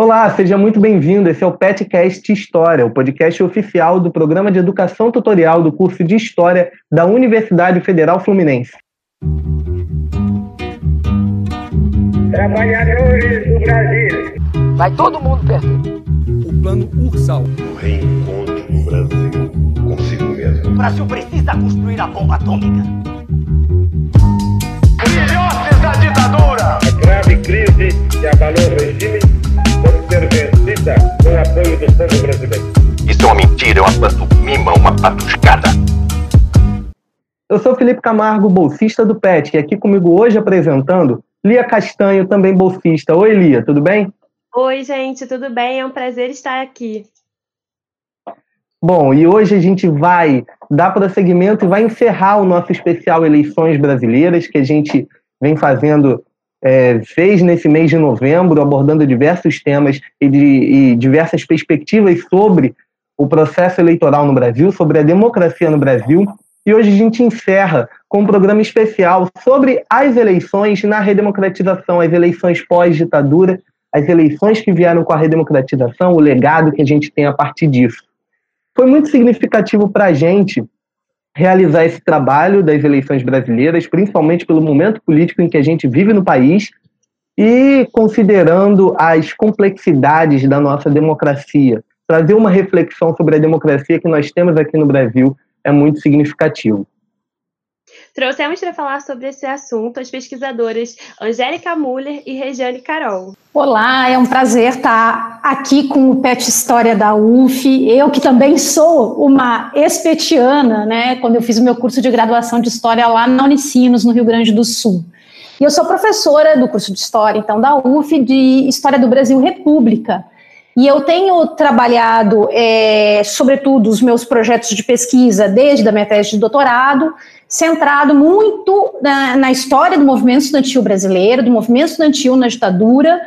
Olá, seja muito bem-vindo. Esse é o PetCast História, o podcast oficial do Programa de Educação Tutorial do curso de História da Universidade Federal Fluminense. Trabalhadores do Brasil. Vai todo mundo perder. O plano Ursal. O reencontro do Brasil consigo mesmo. O Brasil precisa construir a bomba atômica. Filhotes da ditadura. A grave crise que abalou o regime ser vencida com o apoio do povo brasileiro. Isso é uma mentira, é uma pantomima, uma patuscada. Eu sou Felipe Camargo, bolsista do PET, e aqui comigo hoje apresentando Lia Castanho, também bolsista. Oi, Lia, tudo bem? Oi, gente, tudo bem? É um prazer estar aqui. Bom, e hoje a gente vai dar prosseguimento e vai encerrar o nosso especial Eleições Brasileiras, que a gente vem fazendo, é, fez nesse mês de novembro, abordando diversos temas e, de, e diversas perspectivas sobre o processo eleitoral no Brasil, sobre a democracia no Brasil. E hoje a gente encerra com um programa especial sobre as eleições na redemocratização, as eleições pós-ditadura, as eleições que vieram com a redemocratização, o legado que a gente tem a partir disso. Foi muito significativo para a gente realizar esse trabalho das eleições brasileiras, principalmente pelo momento político em que a gente vive no país e considerando as complexidades da nossa democracia. Trazer uma reflexão sobre a democracia que nós temos aqui no Brasil é muito significativo. Trouxemos para falar sobre esse assunto as pesquisadoras Angélica Muller e Regiane Carol. Olá, é um prazer estar aqui com o PET História da UF. Eu que também sou uma espetiana, né, quando eu fiz o meu curso de graduação de História lá na Unicinos, no Rio Grande do Sul. E eu sou professora do curso de História, então, da UF, de História do Brasil República. E eu tenho trabalhado, é, sobretudo, os meus projetos de pesquisa desde a minha tese de doutorado, centrado muito na, na, história do movimento estudantil brasileiro, do movimento estudantil na ditadura,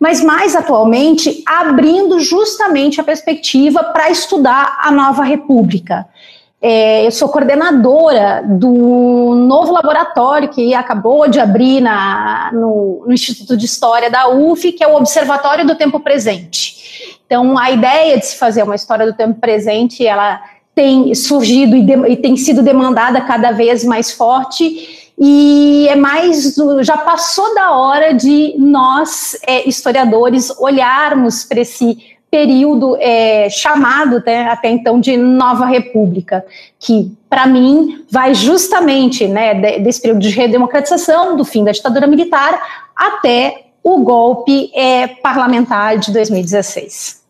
mas mais atualmente abrindo justamente a perspectiva para estudar a nova república. É, eu sou coordenadora do novo laboratório que acabou de abrir na, no, no Instituto de História da UF, que é o Observatório do Tempo Presente. Então, a ideia de se fazer uma história do tempo presente, ela tem surgido e, de, e, tem sido demandada cada vez mais forte e é mais já passou da hora de nós é, historiadores olharmos para esse período é, chamado né, até então de Nova República, que para mim vai justamente né, desse período de redemocratização, do fim da ditadura militar, até o golpe é, parlamentar de 2016.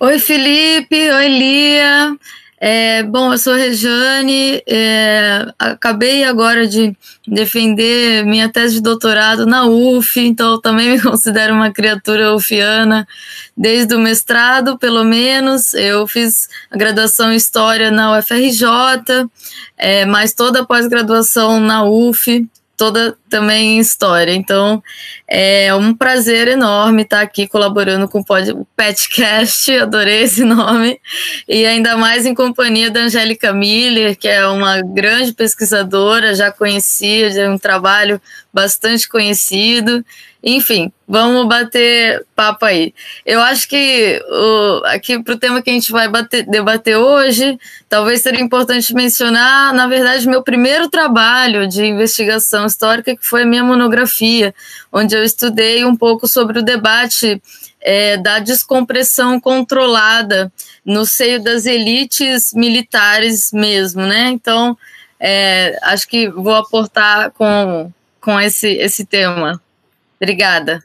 Oi, Felipe. Oi, Lia. É, bom, eu sou Rejane, é, acabei agora de defender minha tese de doutorado na UF, então também me considero uma criatura ufiana desde o mestrado, pelo menos. Eu fiz a graduação em História na UFRJ, é, mas toda a pós-graduação na UF, toda também história. Então, é um prazer enorme estar aqui colaborando com o Petcast, adorei esse nome, e ainda mais em companhia da Angélica Miller, que é uma grande pesquisadora, já conhecia, de um trabalho bastante conhecido. Enfim, vamos bater papo aí. Eu acho que o, aqui para o tema que a gente vai bater, debater hoje, talvez seria importante mencionar, na verdade, meu primeiro trabalho de investigação histórica, que foi a minha monografia, onde eu estudei um pouco sobre o debate é, da descompressão controlada no seio das elites militares mesmo, né? Então, é, acho que vou aportar com, com esse, esse tema. Obrigada.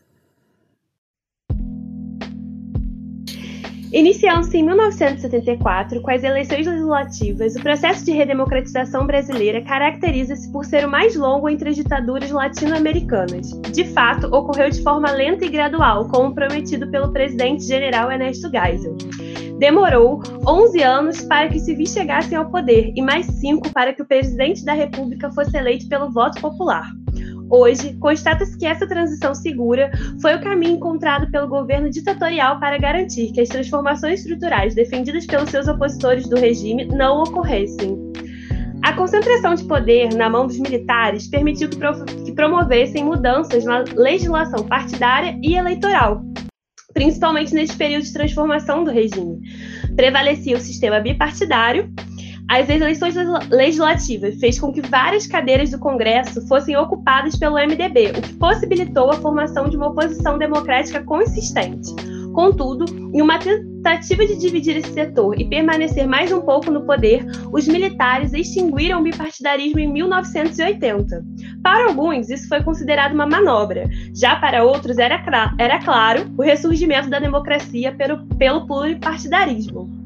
Iniciando-se em 1974, com as eleições legislativas, o processo de redemocratização brasileira caracteriza-se por ser o mais longo entre as ditaduras latino-americanas. De fato, ocorreu de forma lenta e gradual, como prometido pelo presidente general Ernesto Geisel. Demorou 11 anos para que civis chegassem ao poder e mais 5 para que o presidente da República fosse eleito pelo voto popular. Hoje, constata-se que essa transição segura foi o caminho encontrado pelo governo ditatorial para garantir que as transformações estruturais defendidas pelos seus opositores do regime não ocorressem. A concentração de poder na mão dos militares permitiu que, que promovessem mudanças na legislação partidária e eleitoral, principalmente nesse período de transformação do regime. Prevalecia o sistema bipartidário. As eleições legislativas fez com que várias cadeiras do Congresso fossem ocupadas pelo MDB, o que possibilitou a formação de uma oposição democrática consistente. Contudo, em uma tentativa de dividir esse setor e permanecer mais um pouco no poder, os militares extinguiram o bipartidarismo em 1980. Para alguns, isso foi considerado uma manobra, já para outros era, era claro o ressurgimento da democracia pelo, pelo pluripartidarismo.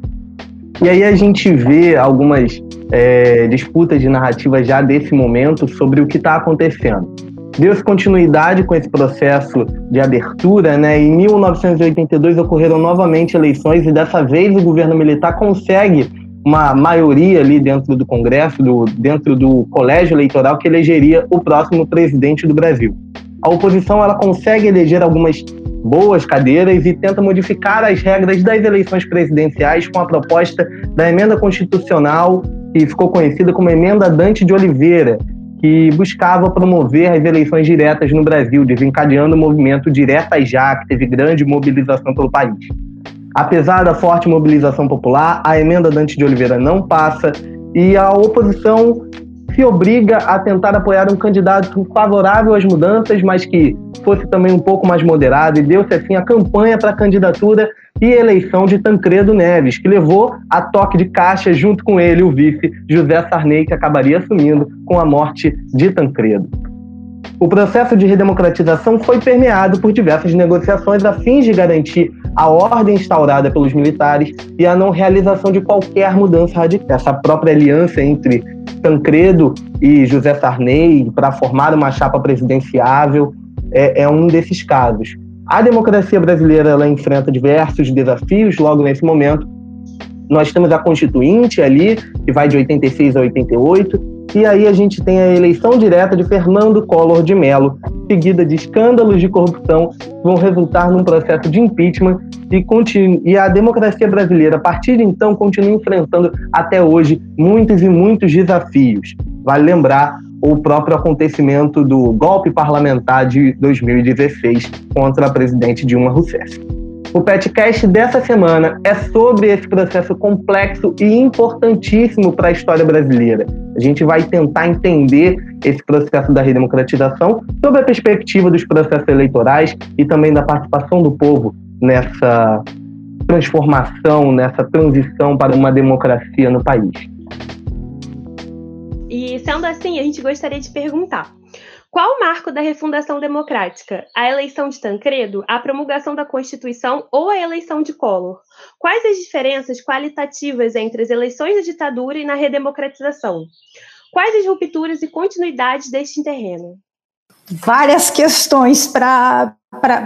E aí a gente vê algumas é, disputas de narrativa já desse momento sobre o que está acontecendo deu-se continuidade com esse processo de abertura, né? Em 1982 ocorreram novamente eleições e dessa vez o governo militar consegue uma maioria ali dentro do Congresso, do, dentro do colégio eleitoral que elegeria o próximo presidente do Brasil. A oposição ela consegue eleger algumas boas cadeiras e tenta modificar as regras das eleições presidenciais com a proposta da emenda constitucional que ficou conhecida como emenda Dante de Oliveira, que buscava promover as eleições diretas no Brasil, desencadeando o movimento Diretas Já, que teve grande mobilização pelo país. Apesar da forte mobilização popular, a emenda Dante de Oliveira não passa e a oposição se obriga a tentar apoiar um candidato favorável às mudanças, mas que fosse também um pouco mais moderado, e deu-se assim a campanha para a candidatura e eleição de Tancredo Neves, que levou a toque de caixa junto com ele o vice José Sarney, que acabaria assumindo com a morte de Tancredo. O processo de redemocratização foi permeado por diversas negociações a fim de garantir a ordem instaurada pelos militares e a não realização de qualquer mudança radical. Essa própria aliança entre Tancredo e José Sarney para formar uma chapa presidenciável é, é um desses casos. A democracia brasileira ela enfrenta diversos desafios logo nesse momento. Nós temos a Constituinte ali, que vai de 86 a 88, e aí a gente tem a eleição direta de Fernando Collor de Mello, seguida de escândalos de corrupção que vão resultar num processo de impeachment e, e a democracia brasileira, a partir de então, continua enfrentando até hoje muitos e muitos desafios. Vale lembrar o próprio acontecimento do golpe parlamentar de 2016 contra a presidente Dilma Rousseff. O podcast dessa semana é sobre esse processo complexo e importantíssimo para a história brasileira. A gente vai tentar entender esse processo da redemocratização sob a perspectiva dos processos eleitorais e também da participação do povo nessa transformação, nessa transição para uma democracia no país. E sendo assim, a gente gostaria de perguntar: qual o marco da refundação democrática? A eleição de Tancredo, a promulgação da Constituição ou a eleição de Collor? Quais as diferenças qualitativas entre as eleições da ditadura e na redemocratização? Quais as rupturas e continuidades deste terreno? Várias questões para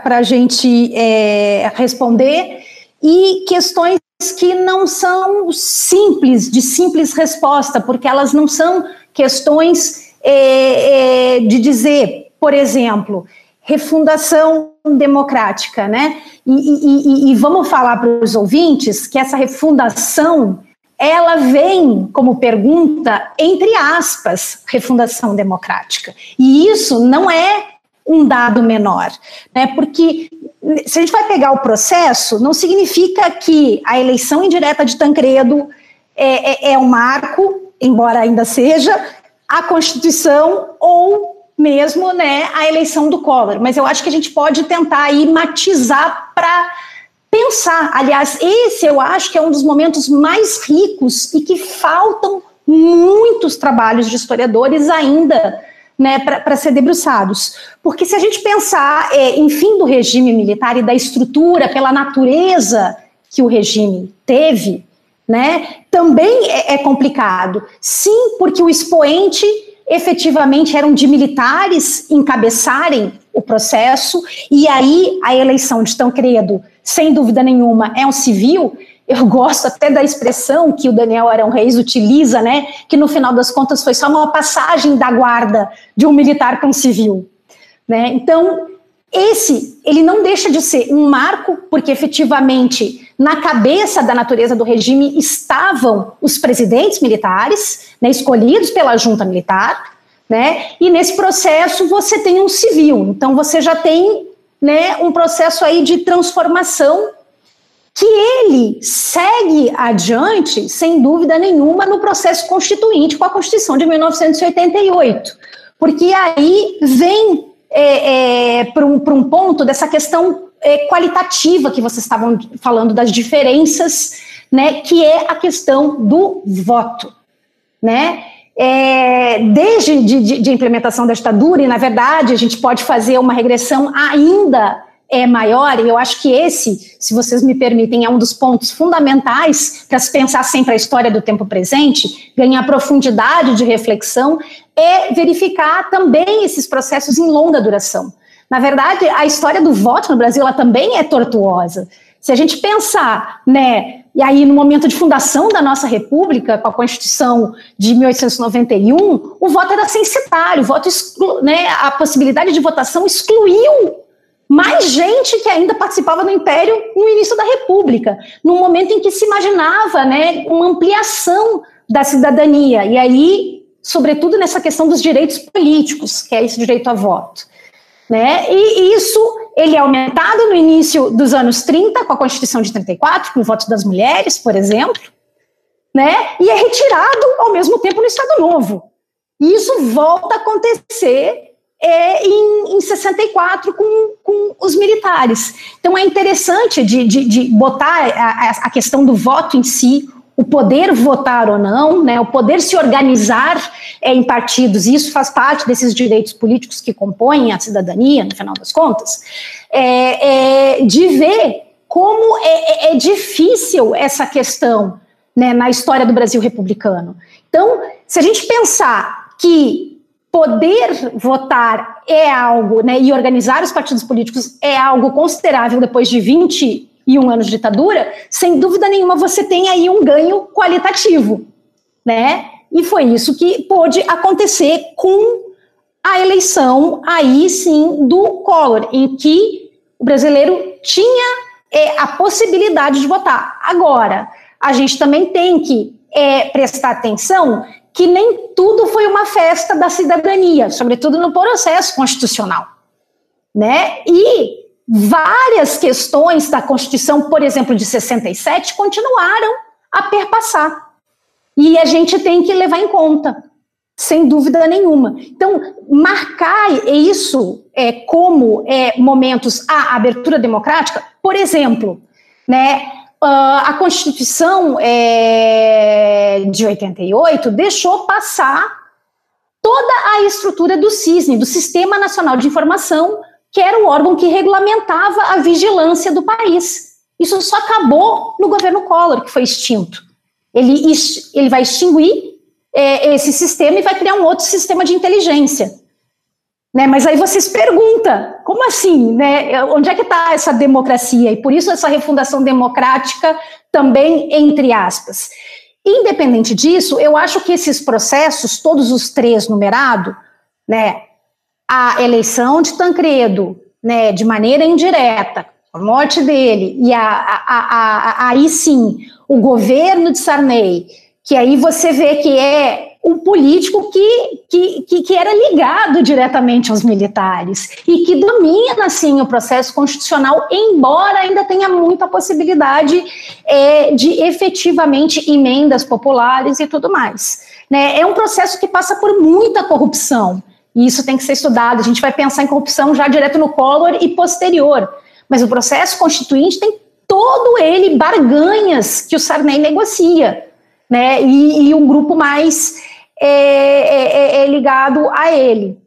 a gente é, responder e questões que não são simples, de simples resposta, porque elas não são questões é, é, de dizer, por exemplo, refundação democrática, né? E, e, e, e vamos falar para os ouvintes que essa refundação ela vem como pergunta entre aspas refundação democrática e isso não é um dado menor, né? Porque se a gente vai pegar o processo, não significa que a eleição indireta de Tancredo é, é, é um marco, embora ainda seja, a Constituição ou mesmo né, a eleição do Collor. Mas eu acho que a gente pode tentar aí matizar para pensar. Aliás, esse eu acho que é um dos momentos mais ricos e que faltam muitos trabalhos de historiadores ainda né, para ser debruçados. Porque se a gente pensar é, em fim do regime militar e da estrutura, pela natureza que o regime teve, né, também é, é complicado. Sim, porque o expoente efetivamente eram de militares encabeçarem o processo, e aí a eleição de Tancredo, sem dúvida nenhuma, é um civil. Eu gosto até da expressão que o Daniel Arão Reis utiliza, né? Que no final das contas foi só uma passagem da guarda de um militar para um civil. Né? Então, esse, ele não deixa de ser um marco, porque efetivamente na cabeça da natureza do regime estavam os presidentes militares, né, escolhidos pela junta militar, né, e nesse processo você tem um civil, então você já tem né, um processo aí de transformação que ele segue adiante, sem dúvida nenhuma, no processo constituinte com a Constituição de 1988. Porque aí vem é, é, para um, um ponto dessa questão é, qualitativa que vocês estavam falando, das diferenças, né, que é a questão do voto. Né? É, desde de, de, de implementação da ditadura, e na verdade a gente pode fazer uma regressão ainda é maior, e eu acho que esse, se vocês me permitem, é um dos pontos fundamentais para se pensar sempre a história do tempo presente, ganhar profundidade de reflexão, é verificar também esses processos em longa duração. Na verdade, a história do voto no Brasil ela também é tortuosa. Se a gente pensar, né, e aí no momento de fundação da nossa república, com a Constituição de 1891, o voto era censitário, o voto exclu, né, a possibilidade de votação excluiu mais gente que ainda participava do Império no início da República, num momento em que se imaginava né, uma ampliação da cidadania, e aí, sobretudo nessa questão dos direitos políticos, que é esse direito a voto. Né? E isso ele é aumentado no início dos anos 30, com a Constituição de 34, com o voto das mulheres, por exemplo, né? e é retirado ao mesmo tempo no Estado Novo. E isso volta a acontecer é, em, em 64 com, com os militares. Então é interessante de, de, de botar a, a, questão do voto em si, o poder votar ou não, né, o poder se organizar é, em partidos, e isso faz parte desses direitos políticos que compõem a cidadania, no final das contas, é, é de ver como é, é, é difícil essa questão né, na história do Brasil republicano. Então, se a gente pensar que poder votar é algo, né, e organizar os partidos políticos é algo considerável depois de 21 anos de ditadura, sem dúvida nenhuma você tem aí um ganho qualitativo, né? E foi isso que pôde acontecer com a eleição aí sim do Collor, em que o brasileiro tinha é, a possibilidade de votar. Agora, a gente também tem que é, prestar atenção que nem tudo foi uma festa da cidadania, sobretudo no processo constitucional, né? E várias questões da Constituição, por exemplo, de 67, continuaram a perpassar. E a gente tem que levar em conta, sem dúvida nenhuma. Então, marcar isso é, como é, momentos a abertura democrática, por exemplo, né, Uh, a Constituição é, de 88 deixou passar toda a estrutura do CISNE, do Sistema Nacional de Informação, que era o órgão que regulamentava a vigilância do país. Isso só acabou no governo Collor, que foi extinto. Ele, ele vai extinguir é, esse sistema e vai criar um outro sistema de inteligência. Né? Mas aí vocês perguntam, como assim? Né? Onde é que está essa democracia? E por isso essa refundação democrática também, entre aspas. Independente disso, eu acho que esses processos, todos os três numerados, né, a eleição de Tancredo, né, de maneira indireta, a morte dele, e a, a, a, aí sim, o governo de Sarney, que aí você vê que é um político que, que, que, que, era ligado diretamente aos militares e que domina, assim, o processo constitucional, embora ainda tenha muita possibilidade é, de efetivamente emendas populares e tudo mais. Né? É um processo que passa por muita corrupção, e isso tem que ser estudado. A gente vai pensar em corrupção já direto no Collor e posterior, mas o processo constituinte tem todo ele barganhas que o Sarney negocia. Né, e, e um grupo mais é, é, é, é ligado a ele.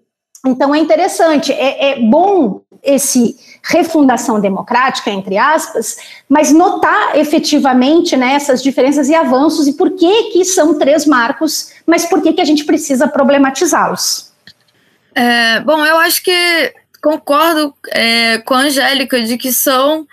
Então é interessante, é, é, bom esse refundação democrática, entre aspas, mas notar efetivamente né, essas diferenças e avanços e por que que são três marcos, mas por que que a gente precisa problematizá-los. É, bom, eu acho que concordo é, com a Angélica de que são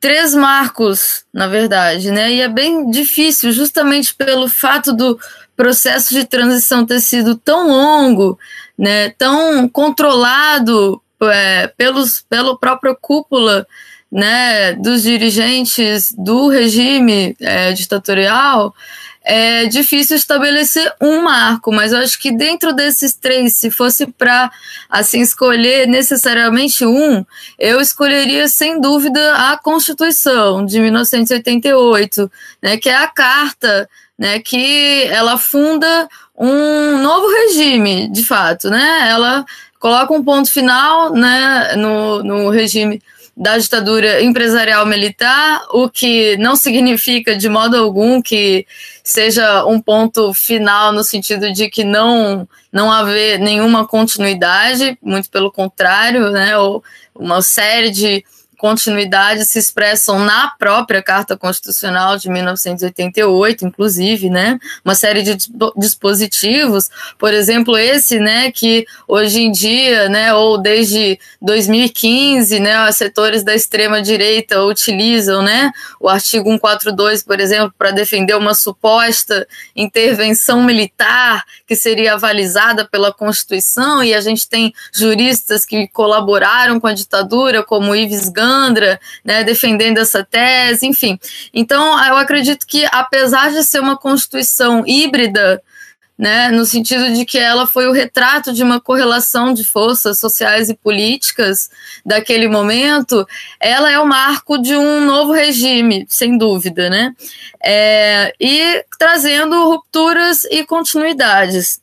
três marcos, na verdade, né? E é bem difícil, justamente pelo fato do processo de transição ter sido tão longo, né, tão controlado é, pelos, pela própria cúpula né, dos dirigentes do regime é, ditatorial, é difícil estabelecer um marco, mas eu acho que dentro desses três, se fosse para assim escolher necessariamente um, eu escolheria sem dúvida a Constituição de 1988, né, que é a carta, né, que ela funda um novo regime, de fato, né? Ela coloca um ponto final, né, no, no regime da ditadura empresarial militar, o que não significa de modo algum que seja um ponto final no sentido de que não não haver nenhuma continuidade, muito pelo contrário, né, ou uma série de continuidade se expressam na própria Carta Constitucional de 1988, inclusive, né? Uma série de dispositivos, por exemplo, esse, né, que hoje em dia, né, ou desde 2015, né, setores da extrema direita utilizam, né, o artigo 142, por exemplo, para defender uma suposta intervenção militar que seria avalizada pela Constituição, e a gente tem juristas que colaboraram com a ditadura, como Ives Gans Né, defendendo essa tese, enfim. Então, eu acredito que, apesar de ser uma constituição híbrida, né, no sentido de que ela foi o retrato de uma correlação de forças sociais e políticas daquele momento, ela é o marco de um novo regime, sem dúvida, né, é, e trazendo rupturas e continuidades.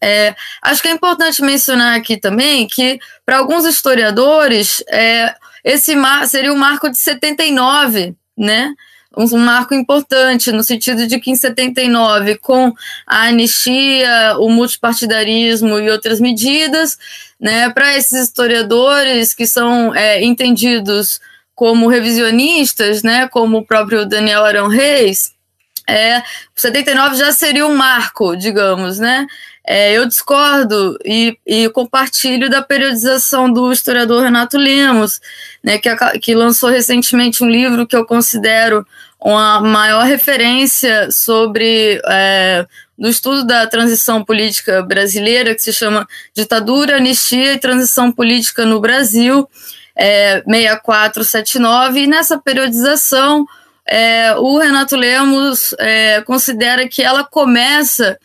É, acho que é importante mencionar aqui também que, para alguns historiadores, é, esse mar, seria o marco de 79, né? um marco importante, no sentido de que em 79, com a anistia, o multipartidarismo e outras medidas, né, para esses historiadores que são é, entendidos como revisionistas, né, como o próprio Daniel Arão Reis, é, 79 já seria um marco, digamos, né? É, eu discordo e, e, compartilho da periodização do historiador Renato Lemos, né, que, que lançou recentemente um livro que eu considero uma maior referência sobre é, do estudo da transição política brasileira, que se chama Ditadura, Anistia e Transição Política no Brasil, é, 6479, e nessa periodização é, o Renato Lemos é, considera que ela começa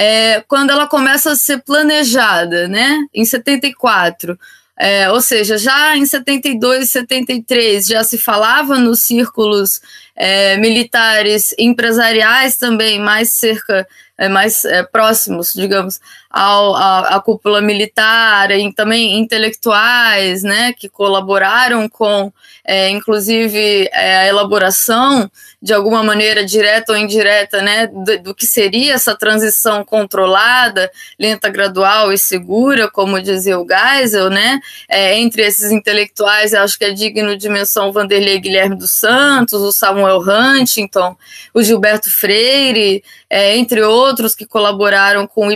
é, quando ela começa a ser planejada, né, em 74. É, ou seja, já em 72 73 já se falava nos círculos é, militares empresariais também, mais cerca, é, mais é, próximos, digamos, ao, à, cúpula militar, e também intelectuais, né, que colaboraram com, é, inclusive, é, a elaboração de alguma maneira direta ou indireta, né, do, do, que seria essa transição controlada, lenta, gradual e segura, como dizia o Geisel, né, é, entre esses intelectuais, acho que é digno de menção o Vanderlei Guilherme dos Santos, o Samuel Huntington, o Gilberto Freire, é, entre outros que colaboraram com o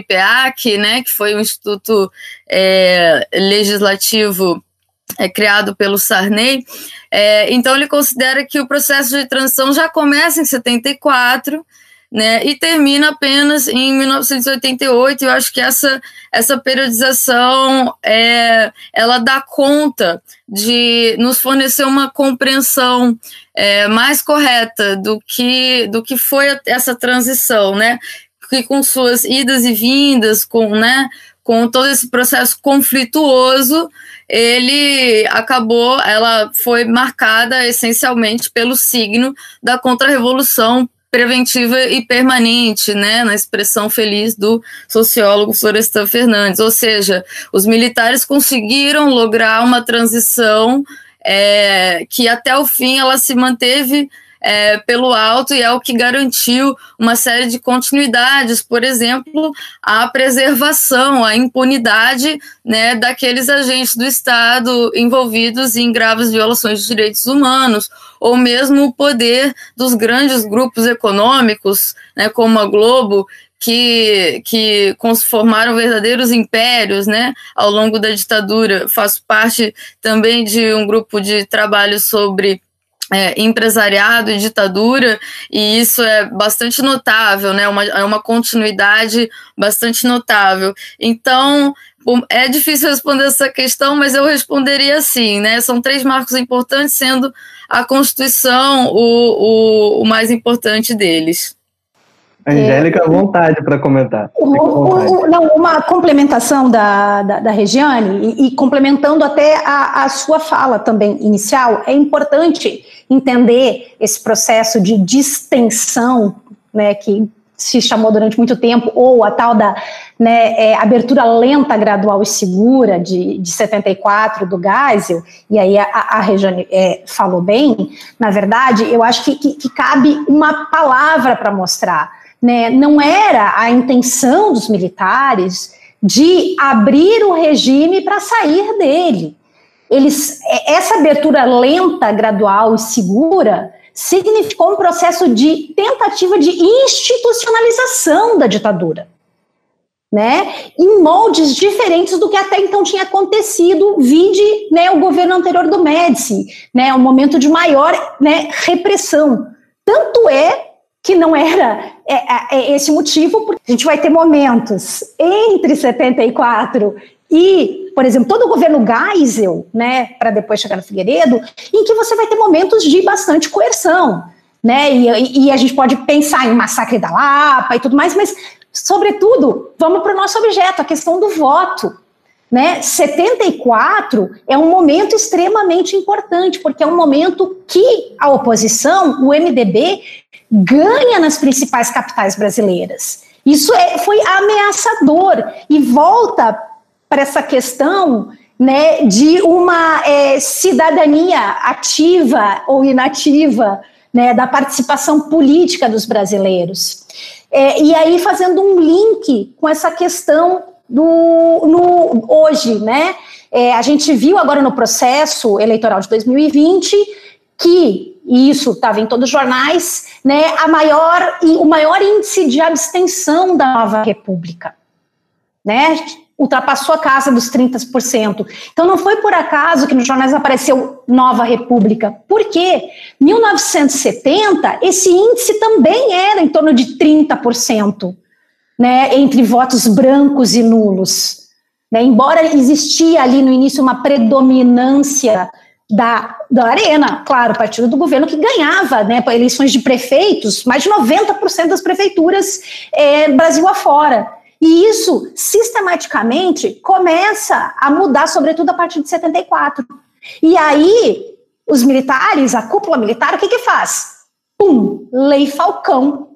Né, que foi um instituto é, legislativo é, criado pelo Sarney. É, então, ele considera que o processo de transição já começa em 74 né, e termina apenas em 1988. Eu acho que essa, essa periodização é, ela dá conta de nos fornecer uma compreensão é, mais correta do que, do que foi essa transição, né? Que com suas idas e vindas, com, né, com todo esse processo conflituoso, ele acabou, ela foi marcada essencialmente pelo signo da contra-revolução preventiva e permanente, né, na expressão feliz do sociólogo Florestan Fernandes. Ou seja, os militares conseguiram lograr uma transição é, que até o fim ela se manteve é, pelo alto e é o que garantiu uma série de continuidades, por exemplo, a preservação, a impunidade né, daqueles agentes do Estado envolvidos em graves violações de direitos humanos, ou mesmo o poder dos grandes grupos econômicos, né, como a Globo, que, que formaram verdadeiros impérios né, ao longo da ditadura. Faço parte também de um grupo de trabalho sobre é, empresariado e ditadura, e isso é bastante notável, né? Uma, é uma continuidade bastante notável. Então, é difícil responder essa questão, mas eu responderia assim, né? São três marcos importantes, sendo a Constituição o, o, o mais importante deles. Angélica, à vontade para comentar. O, o, não, uma complementação da, da, da Regiane, e, e, complementando até a, a sua fala também inicial, é importante entender esse processo de distensão, né, que se chamou durante muito tempo, ou a tal da né, é, abertura lenta, gradual e segura de, de 74 do Geisel, e aí a, a Regiane é, falou bem, na verdade, eu acho que, que, que cabe uma palavra para mostrar. Né? Não era a intenção dos militares de abrir o regime para sair dele. Eles, é, essa abertura lenta, gradual e segura significou um processo de tentativa de institucionalização da ditadura. Né, em moldes diferentes do que até então tinha acontecido, vide né, o governo anterior do Médici, né, um momento de maior né, repressão. Tanto é que não era é, é, é esse motivo, porque a gente vai ter momentos entre 74 e, por exemplo, todo o governo Geisel, né, para depois chegar no Figueiredo, em que você vai ter momentos de bastante coerção, né, e, e a gente pode pensar em massacre da Lapa e tudo mais, mas, sobretudo, vamos para o nosso objeto, a questão do voto, né, 74 é um momento extremamente importante, porque é um momento que a oposição, o MDB, ganha nas principais capitais brasileiras. Isso é, foi ameaçador e volta para essa questão né, de uma é, cidadania ativa ou inativa, né, da participação política dos brasileiros. É, e aí fazendo um link com essa questão do no, hoje, né? É, a gente viu agora no processo eleitoral de 2020 que e isso estava em todos os jornais, né, a maior o maior índice de abstenção da nova república, né? ultrapassou a casa dos 30%. Então não foi por acaso que nos jornais apareceu Nova República. Por quê? 1970, esse índice também era em torno de 30%, né, entre votos brancos e nulos. Né, embora existia ali no início uma predominância da, da Arena, claro, partido do governo que ganhava né, eleições de prefeitos, mais de 90% das prefeituras é, Brasil afora. E isso, sistematicamente, começa a mudar, sobretudo a partir de 74. E aí, os militares, a cúpula militar, o que que faz? Pum, Lei Falcão.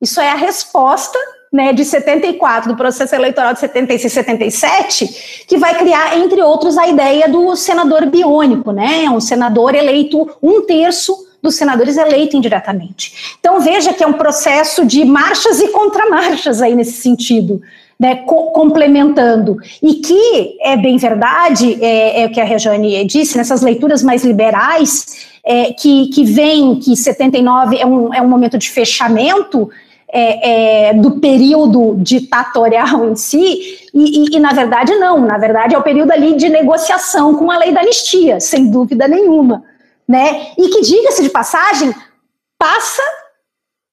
Isso é a resposta né, de 74, do processo eleitoral de 76 e 77, que vai criar, entre outros, a ideia do senador biônico, né? Um senador eleito um terço dos senadores eleitos indiretamente. Então veja que é um processo de marchas e contramarchas aí nesse sentido. Né, co complementando. E que é bem verdade, é, é, o que a Rejane disse, nessas leituras mais liberais, é, que, que vem que 79 é um, é um momento de fechamento é, é, do período ditatorial em si, e, e, e, na verdade não, na verdade é o período ali de negociação com a lei da anistia, sem dúvida nenhuma né? E que, diga-se de passagem, passa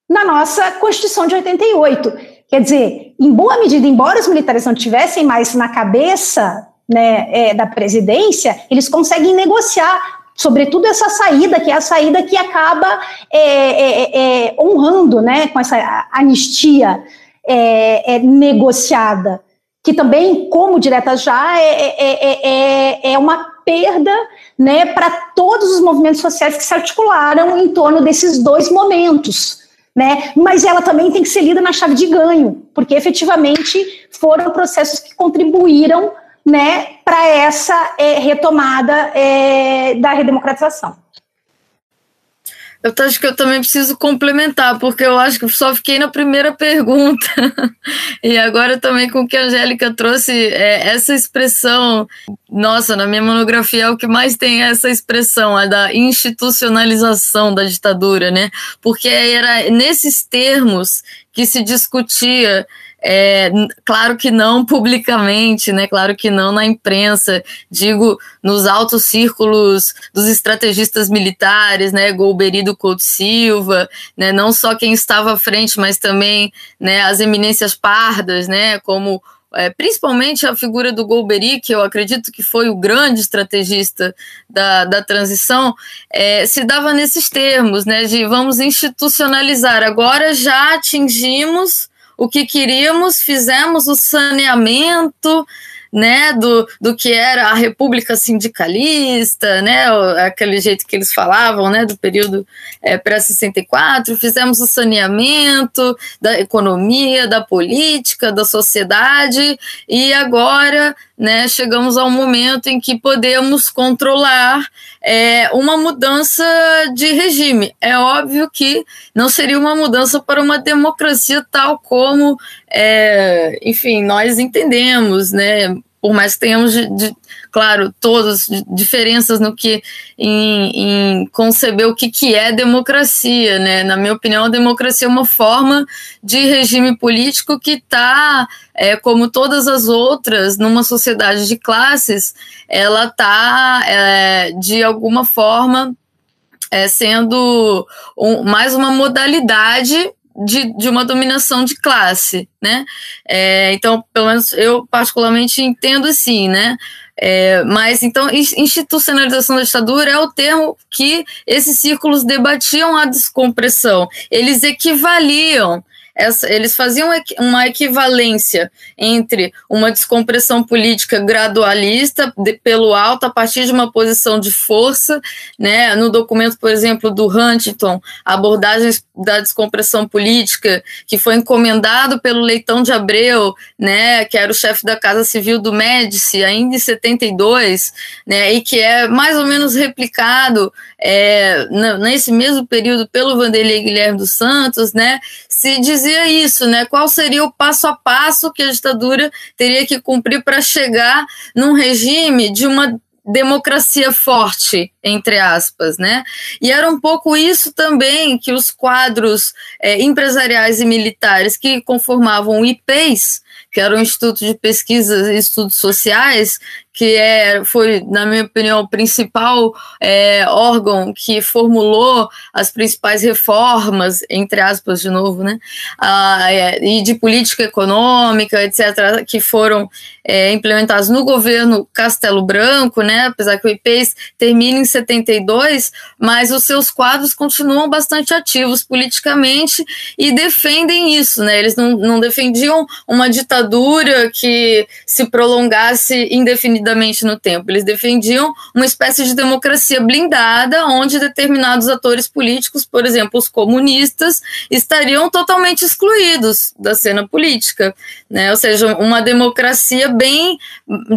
na nossa Constituição de 88. Quer dizer, em boa medida, embora os militares não tivessem mais na cabeça né, é, da presidência, eles conseguem negociar, sobretudo essa saída, que é a saída que acaba é, é, é honrando né, com essa anistia é, é, negociada, que também, como direta já, é, é uma perda né, para todos os movimentos sociais que se articularam em torno desses dois momentos. Né? Mas ela também tem que ser lida na chave de ganho, porque efetivamente foram processos que contribuíram né, para essa é, retomada é, da redemocratização. Eu acho que eu também preciso complementar, porque eu acho que só fiquei na primeira pergunta. e agora também com o que a Angélica trouxe, é, essa expressão, nossa, na minha monografia é o que mais tem essa expressão, a da institucionalização da ditadura, né? Porque era nesses termos que se discutia é, claro que não publicamente, né? Claro que não na imprensa, digo nos altos círculos dos estrategistas militares, né? Golbery do Couto Silva, né? Não só quem estava à frente, mas também né, as eminências pardas, né? Como é, principalmente a figura do Golbery, que eu acredito que foi o grande estrategista da, da transição, é, se dava nesses termos, né, de vamos institucionalizar. Agora já atingimos o que queríamos, fizemos o saneamento, né, do, do que era a República Sindicalista, né, aquele jeito que eles falavam, né, do período é, pré-64, fizemos o saneamento da economia, da política, da sociedade, e agora, né, chegamos ao momento em que podemos controlar é, uma mudança de regime. É óbvio que não seria uma mudança para uma democracia tal como, é, enfim, nós entendemos, né? Por mais que tenhamos, de, de, claro, todas diferenças no que em, em, conceber o que, que é democracia, né? Na minha opinião, a democracia é uma forma de regime político que está, é, como todas as outras, numa sociedade de classes, ela está, é, de alguma forma, é, sendo um, mais uma modalidade de, de uma dominação de classe, né? É, então, pelo menos eu particularmente entendo assim, né? É, mas então, institucionalização da ditadura é o termo que esses círculos debatiam a descompressão. Eles equivaliam essa, eles faziam uma equivalência entre uma descompressão política gradualista de, pelo alto a partir de uma posição de força, né? No documento, por exemplo, do Huntington, abordagens da descompressão política que foi encomendado pelo Leitão de Abreu, né? Que era o chefe da Casa Civil do Médici, ainda em 72, né? E que é mais ou menos replicado é, nesse mesmo período pelo Vanderlei Guilherme dos Santos, né? Se dizia isso, né? Qual seria o passo a passo que a ditadura teria que cumprir para chegar num regime de uma democracia forte, entre aspas, né? E era um pouco isso também que os quadros é, empresariais e militares que conformavam o IPES, que era o Instituto de Pesquisas e Estudos Sociais, que é, foi, na minha opinião, o principal é, órgão que formulou as principais reformas, entre aspas, de novo, né, ah, é, e de política econômica, etc., que foram é, implementados no governo Castelo Branco, né, apesar que o IPES termina em 72, mas os seus quadros continuam bastante ativos politicamente e defendem isso, né, eles não, não defendiam uma ditadura que se prolongasse indefinidamente no tempo. Eles defendiam uma espécie de democracia blindada, onde determinados atores políticos, por exemplo, os comunistas, estariam totalmente excluídos da cena política, né? Ou seja, uma democracia bem,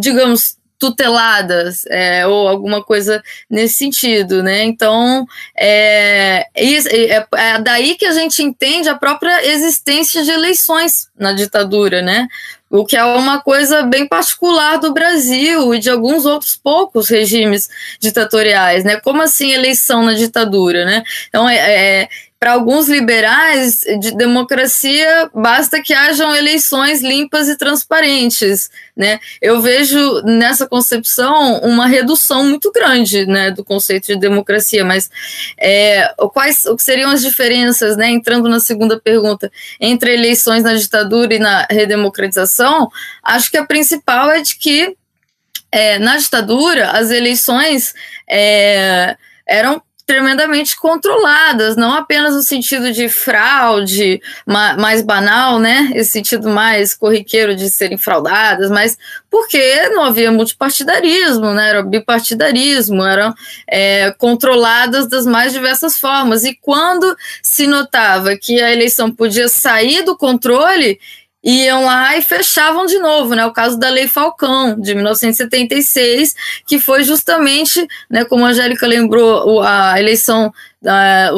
digamos, tuteladas é, ou alguma coisa nesse sentido, né? Então é, é, é, daí que a gente entende a própria existência de eleições na ditadura, né? O que é uma coisa bem particular do Brasil e de alguns outros poucos regimes ditatoriais, né? Como assim eleição na ditadura, né? Então, é, é para alguns liberais de democracia basta que hajam eleições limpas e transparentes, né? Eu vejo nessa concepção uma redução muito grande, né, do conceito de democracia. Mas é, quais o que seriam as diferenças, né? Entrando na segunda pergunta entre eleições na ditadura e na redemocratização, acho que a principal é de que é, na ditadura as eleições é, eram tremendamente controladas, não apenas no sentido de fraude mais banal, né? Esse sentido mais corriqueiro de serem fraudadas, mas porque não havia multipartidarismo, né? Era bipartidarismo, eram é, controladas das mais diversas formas. E quando se notava que a eleição podia sair do controle, iam lá e fechavam de novo, né? O caso da Lei Falcão, de 1976, que foi justamente, né, como a Angélica lembrou, a eleição a,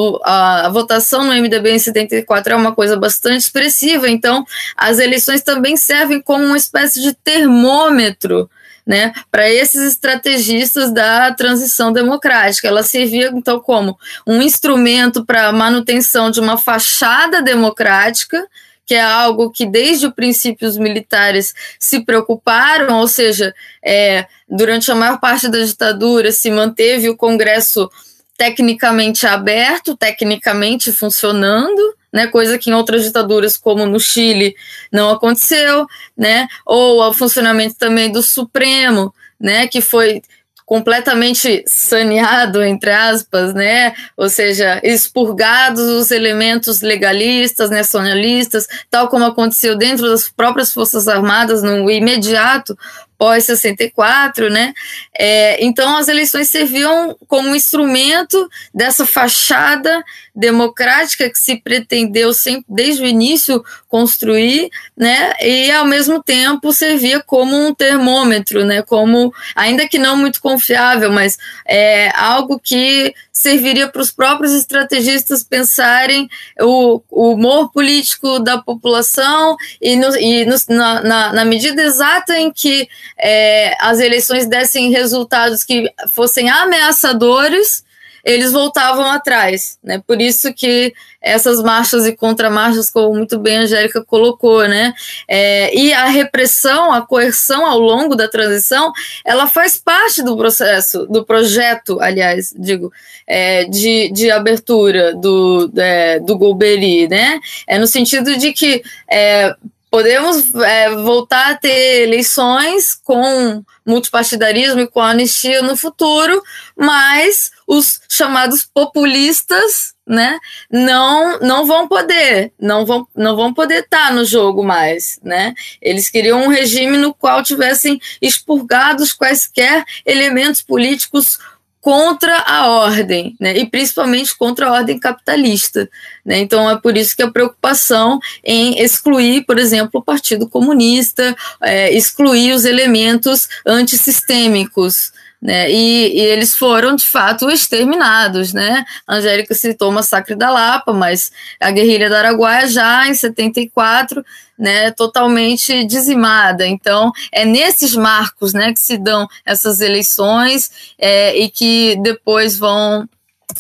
a, votação no MDB em 74 é uma coisa bastante expressiva, então as eleições também servem como uma espécie de termômetro né, para esses estrategistas da transição democrática. Ela servia, então, como um instrumento para manutenção de uma fachada democrática, que é algo que desde o princípio os militares se preocuparam, ou seja, é, durante a maior parte da ditadura se manteve o Congresso tecnicamente aberto, tecnicamente funcionando, né, coisa que em outras ditaduras, como no Chile, não aconteceu, né, ou o funcionamento também do Supremo, né, que foi completamente saneado, entre aspas, né? Ou seja, expurgados os elementos legalistas, nacionalistas, tal como aconteceu dentro das próprias Forças Armadas no imediato pós-64, né? É, então, as eleições serviam como instrumento dessa fachada democrática que se pretendeu sempre, desde o início construir, né? E ao mesmo tempo servia como um termômetro, né? Como ainda que não muito confiável, mas é algo que serviria para os próprios estrategistas pensarem o, o humor político da população e, no, e no, na, na, na, medida exata em que é, as eleições dessem resultados que fossem ameaçadores, eles voltavam atrás, né? Por isso que essas marchas e contramarchas, como muito bem a Angélica colocou, né? É, e a repressão, a coerção ao longo da transição, ela faz parte do processo, do projeto, aliás, digo, é, de, de abertura do, é, do Golbery, né? É no sentido de que é, podemos é, voltar a ter eleições com multipartidarismo e com anistia no futuro, mas os chamados populistas, né, não não vão poder, não vão não vão poder estar no jogo mais, né? Eles queriam um regime no qual tivessem expurgados quaisquer elementos políticos contra a ordem, né, e principalmente contra a ordem capitalista. Né, então é por isso que a preocupação em excluir, por exemplo, o Partido Comunista, é, excluir os elementos antissistêmicos. Né, e, e, eles foram de fato exterminados, né? A Angélica citou o massacre da Lapa, mas a guerrilha da Araguaia já em 74 né, totalmente dizimada. Então, é nesses marcos né, que se dão essas eleições é, e que depois vão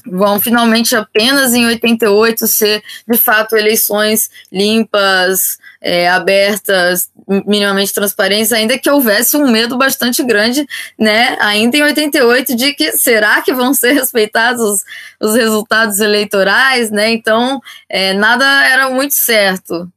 vão finalmente apenas em 88 ser de fato eleições limpas, é, abertas, minimamente transparentes, ainda que houvesse um medo bastante grande, né, ainda em 88, de que será que vão ser respeitados os, os resultados eleitorais, né? Então, é, nada era muito certo.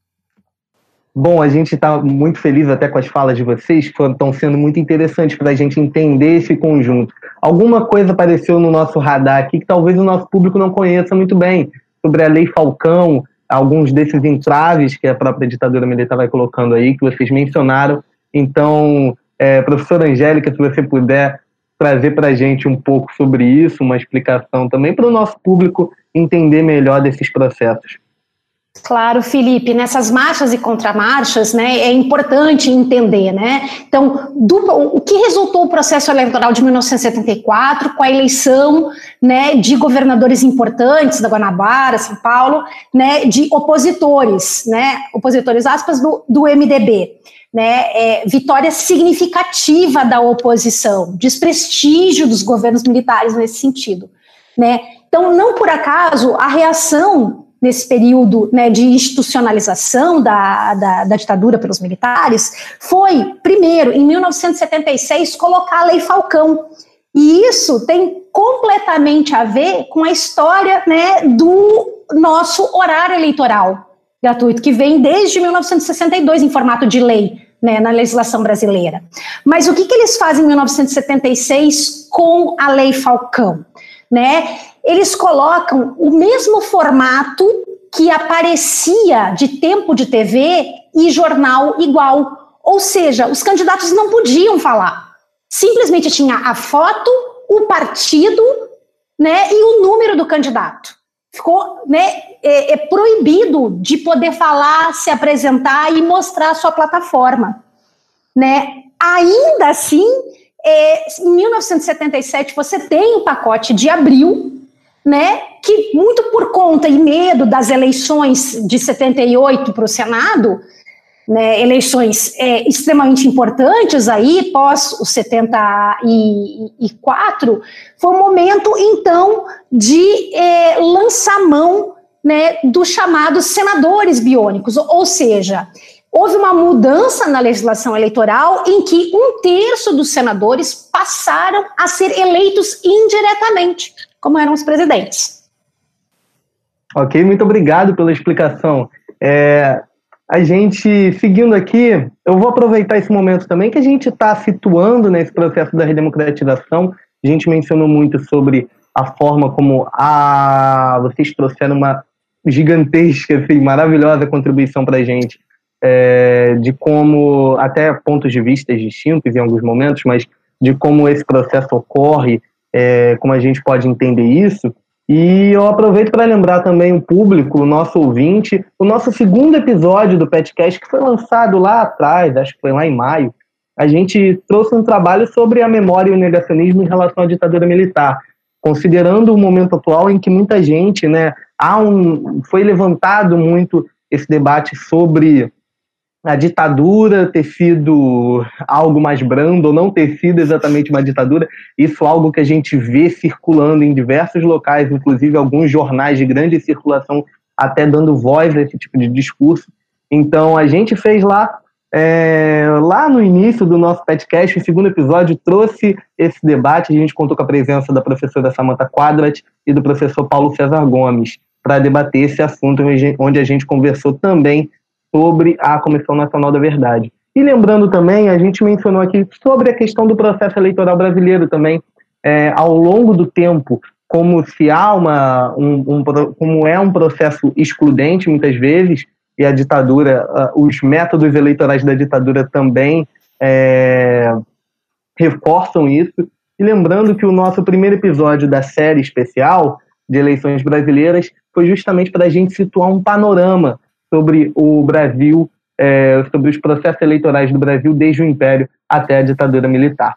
Bom, a gente está muito feliz até com as falas de vocês, que estão sendo muito interessantes para a gente entender esse conjunto. Alguma coisa apareceu no nosso radar aqui que talvez o nosso público não conheça muito bem, sobre a Lei Falcão, alguns desses entraves que a própria ditadura militar vai colocando aí, que vocês mencionaram. Então, é, professora Angélica, se você puder trazer para a gente um pouco sobre isso, uma explicação também para o nosso público entender melhor desses processos. Claro, Felipe, nessas marchas e contramarchas, né, é importante entender, né? Então, do, o que resultou o processo eleitoral de 1974 com a eleição, né, de governadores importantes da Guanabara, São Paulo, né, de opositores, né, opositores aspas do, do MDB, né, é, vitória significativa da oposição, desprestígio dos governos militares nesse sentido, né? Então, não por acaso a reação nesse período né, de institucionalização da, da, da, ditadura pelos militares, foi, primeiro, em 1976, colocar a Lei Falcão. E isso tem completamente a ver com a história né, do nosso horário eleitoral gratuito, que vem desde 1962 em formato de lei. Né, na legislação brasileira. Mas o que, que eles fazem em 1976 com a Lei Falcão? Né? Eles colocam o mesmo formato que aparecia de tempo de TV e jornal igual. Ou seja, os candidatos não podiam falar. Simplesmente tinha a foto, o partido, né, e o número do candidato. Ficou, né, é, é proibido de poder falar, se apresentar e mostrar a sua plataforma, né? Ainda assim, é, em 1977 você tem o pacote de abril, né, que muito por conta e medo das eleições de 78 para o Senado, né, eleições é, extremamente importantes aí, pós o 74, foi o momento, então, de é, lançar mão né, dos chamados senadores biônicos, ou seja, houve uma mudança na legislação eleitoral em que um terço dos senadores passaram a ser eleitos indiretamente como eram os presidentes. Ok, muito obrigado pela explicação. É, a gente, seguindo aqui, eu vou aproveitar esse momento também que a gente está situando nesse processo da redemocratização. A gente mencionou muito sobre a forma como a, vocês trouxeram uma gigantesca, assim, maravilhosa contribuição para a gente, é, de como, até pontos de vista distintos em alguns momentos, mas de como esse processo ocorre, é, como a gente pode entender isso. E eu aproveito para lembrar também o público, o nosso ouvinte, o nosso segundo episódio do Petcast, que foi lançado lá atrás, acho que foi lá em maio, a gente trouxe um trabalho sobre a memória e o negacionismo em relação à ditadura militar, considerando o momento atual em que muita gente, né, há um, foi levantado muito esse debate sobre a ditadura ter sido algo mais brando ou não ter sido exatamente uma ditadura, isso é algo que a gente vê circulando em diversos locais, inclusive alguns jornais de grande circulação até dando voz a esse tipo de discurso. Então a gente fez lá, é, lá no início do nosso podcast, o segundo episódio trouxe esse debate, a gente contou com a presença da professora Samantha Quadrat e do professor Paulo César Gomes para debater esse assunto, onde a gente conversou também sobre a Comissão Nacional da Verdade. E lembrando também, a gente mencionou aqui sobre a questão do processo eleitoral brasileiro também, é, ao longo do tempo, como se há uma, um, um, como é um processo excludente muitas vezes, e a ditadura, uh, os métodos eleitorais da ditadura também é, reforçam isso. E lembrando que o nosso primeiro episódio da série especial de eleições brasileiras foi justamente para a gente situar um panorama sobre o Brasil, é, sobre os processos eleitorais do Brasil desde o Império até a ditadura militar.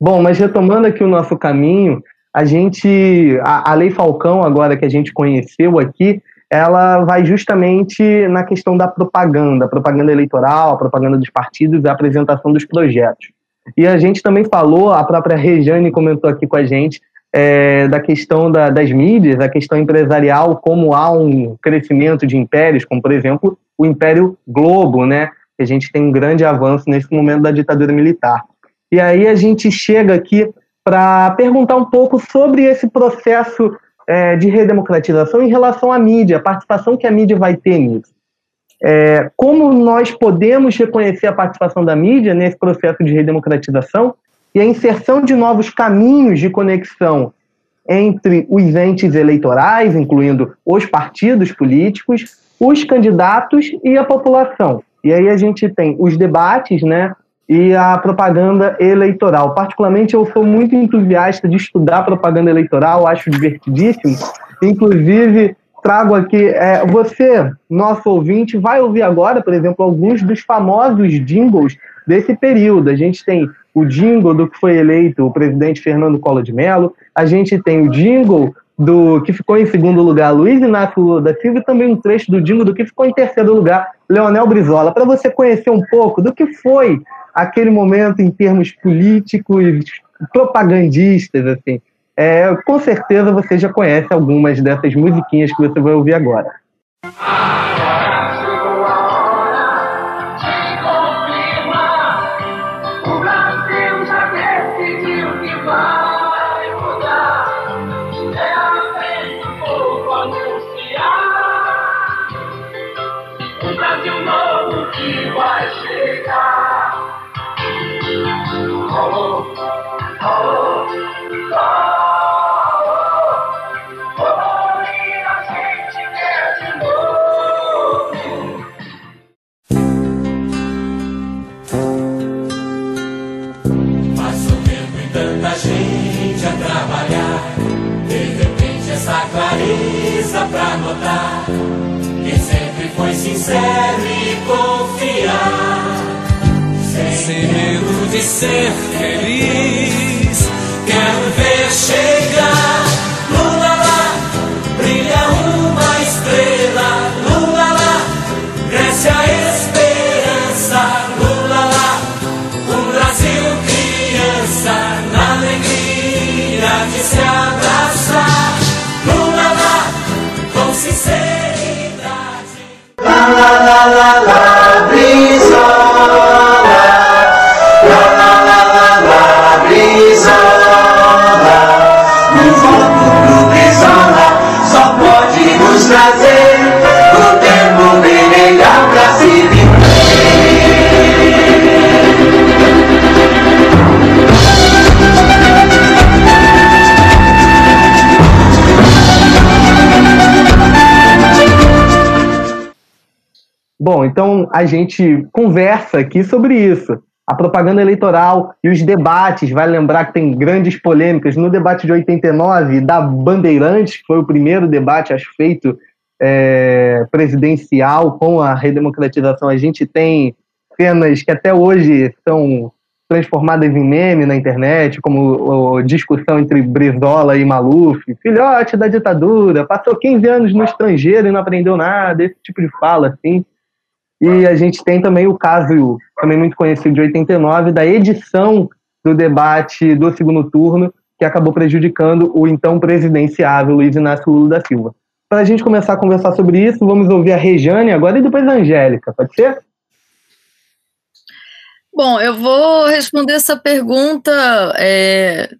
Bom, mas retomando aqui o nosso caminho, a gente, a, a Lei Falcão, agora que a gente conheceu aqui, ela vai justamente na questão da propaganda, propaganda eleitoral, propaganda dos partidos, a apresentação dos projetos. E a gente também falou, a própria Rejane comentou aqui com a gente, é, da questão da, das mídias, da questão empresarial, como há um crescimento de impérios, como por exemplo o Império Globo, né? Que a gente tem um grande avanço nesse momento da ditadura militar. E aí a gente chega aqui para perguntar um pouco sobre esse processo é, de redemocratização em relação à mídia, a participação que a mídia vai ter nisso. É, como nós podemos reconhecer a participação da mídia nesse processo de redemocratização e a inserção de novos caminhos de conexão entre os entes eleitorais, incluindo os partidos políticos, os candidatos e a população. E aí a gente tem os debates, né, e a propaganda eleitoral. Particularmente, eu sou muito entusiasta de estudar propaganda eleitoral, acho divertidíssimo. Inclusive, trago aqui, é, você, nosso ouvinte, vai ouvir agora, por exemplo, alguns dos famosos jingles desse período. A gente tem o jingle do que foi eleito o presidente Fernando Collor de Mello, a gente tem o jingle do que ficou em segundo lugar Luiz Inácio Lula da Silva e também um trecho do jingle do que ficou em terceiro lugar Leonel Brizola, para você conhecer um pouco do que foi aquele momento em termos políticos, propagandistas, assim. É, com certeza você já conhece algumas dessas musiquinhas que você vai ouvir agora. Foi sincero e confiar. Sem medo de ser feliz, quero ver chegar. A gente conversa aqui sobre isso. A propaganda eleitoral e os debates, vai lembrar que tem grandes polêmicas. No debate de 89, da Bandeirantes, que foi o primeiro debate, acho, feito é, presidencial com a redemocratização, a gente tem cenas que até hoje são transformadas em meme na internet, como a discussão entre Brizola e Maluf, filhote da ditadura, passou 15 anos no estrangeiro e não aprendeu nada, esse tipo de fala, assim. E a gente tem também o caso, também muito conhecido, de 89, da edição do debate do segundo turno, que acabou prejudicando o então presidenciável Luiz Inácio Lula da Silva. Para a gente começar a conversar sobre isso, vamos ouvir a Rejane agora e depois a Angélica, pode ser? Bom, eu vou responder essa pergunta é,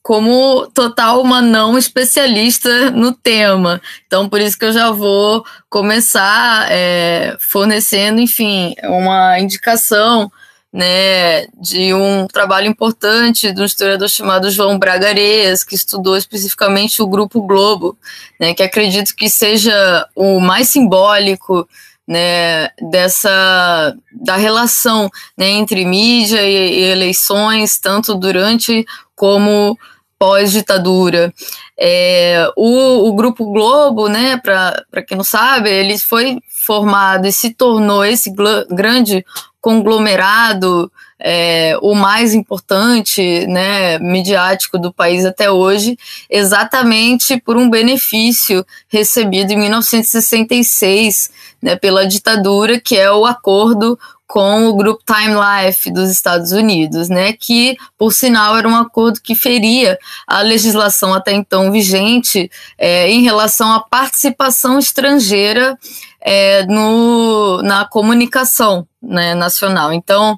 como total uma não especialista no tema. Então, por isso que eu já vou começar é, fornecendo, enfim, uma indicação né, de um trabalho importante de um historiador chamado João Braga Areias, que estudou especificamente o Grupo Globo, né, que acredito que seja o mais simbólico né, dessa da relação né, entre mídia e, e eleições, tanto durante como pós-ditadura. É, o, o, Grupo Globo, né, para quem não sabe, ele foi formado e se tornou esse grande conglomerado, é, o mais importante, né, midiático do país até hoje, exatamente por um benefício recebido em 1966 né, pela ditadura, que é o acordo com o grupo Time Life dos Estados Unidos, né, que, por sinal, era um acordo que feria a legislação até então vigente é, em relação à participação estrangeira é, no, na comunicação né, nacional. Então,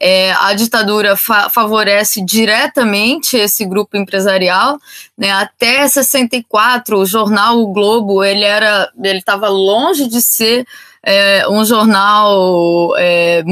é, a ditadura fa favorece diretamente esse grupo empresarial. Né, até 64, o jornal O Globo ele era, ele estava longe de ser é, um jornal é,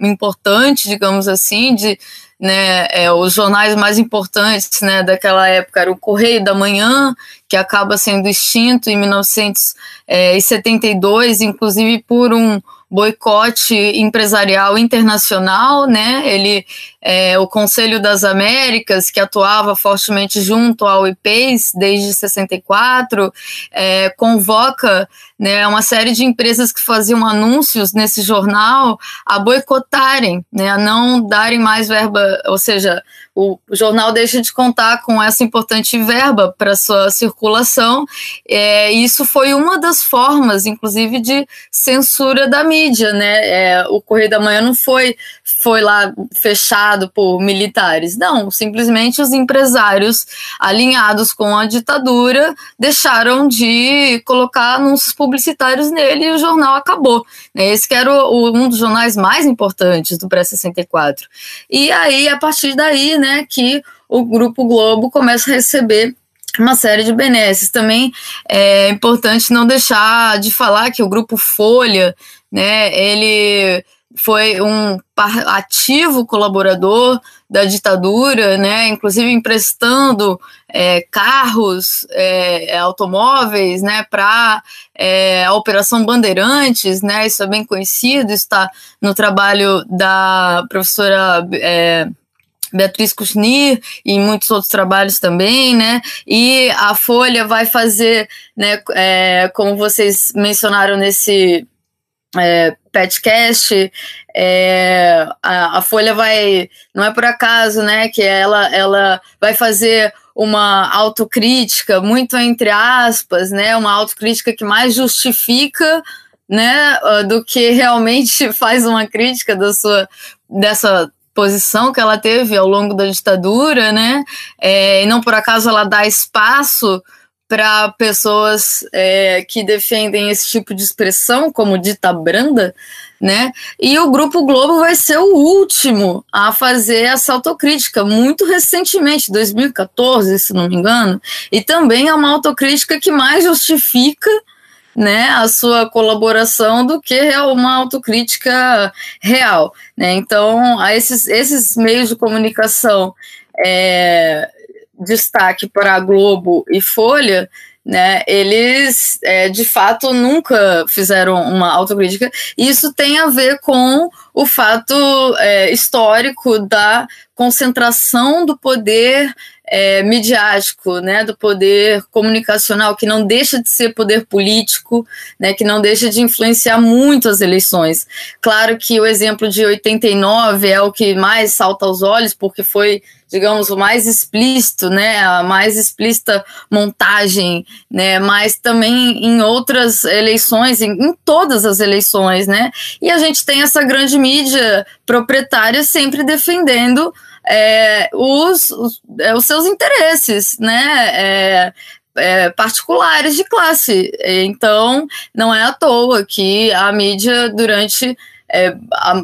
importante, digamos assim, de né, é, os jornais mais importantes né, daquela época era o Correio da Manhã, que acaba sendo extinto em 1972, inclusive por um boicote empresarial internacional, né? Ele, é, o Conselho das Américas, que atuava fortemente junto ao IPES desde 64, é, convoca né, uma série de empresas que faziam anúncios nesse jornal a boicotarem, né, a não darem mais verba, ou seja, o, jornal deixa de contar com essa importante verba para sua circulação. É, isso foi uma das formas, inclusive, de censura da mídia. Né? É, o Correio da Manhã não foi, foi lá por militares, não. Simplesmente os empresários alinhados com a ditadura deixaram de colocar anúncios publicitários nele e o jornal acabou. Né? Esse que era o, um dos jornais mais importantes do pré-64. E aí, a partir daí, né, que o Grupo Globo começa a receber uma série de benesses. Também é importante não deixar de falar que o Grupo Folha, né, ele foi um ativo colaborador da ditadura, né, inclusive emprestando é, carros, é, automóveis, né, para é, a Operação Bandeirantes, né, isso é bem conhecido, está no trabalho da professora é, Beatriz Kusnir e muitos outros trabalhos também, né? E a Folha vai fazer, né, é, como vocês mencionaram nesse é, podcast, é, a, a, Folha vai, não é por acaso, né, que ela, ela vai fazer uma autocrítica, muito entre aspas, né, uma autocrítica que mais justifica, né, do que realmente faz uma crítica da sua, dessa posição que ela teve ao longo da ditadura, né? É, e não por acaso ela dá espaço para pessoas é, que defendem esse tipo de expressão, como dita branda, né? E o Grupo Globo vai ser o último a fazer essa autocrítica, muito recentemente, 2014, se não me engano, e também é uma autocrítica que mais justifica né, a sua colaboração do que uma autocrítica real. Né? Então, esses, esses meios de comunicação, é, destaque para a Globo e Folha, né, eles é, de fato nunca fizeram uma autocrítica. Isso tem a ver com o fato é, histórico da concentração do poder é, midiático, né, do poder comunicacional, que não deixa de ser poder político, né, que não deixa de influenciar muito as eleições. Claro que o exemplo de 89 é o que mais salta aos olhos, porque foi digamos, o mais explícito, né, a mais explícita montagem, né, mas também em outras eleições, em, em, todas as eleições, né, e a gente tem essa grande mídia proprietária sempre defendendo é, os, os, é, os, seus interesses, né, é, é, particulares de classe. Então, não é à toa que a mídia, durante é, a,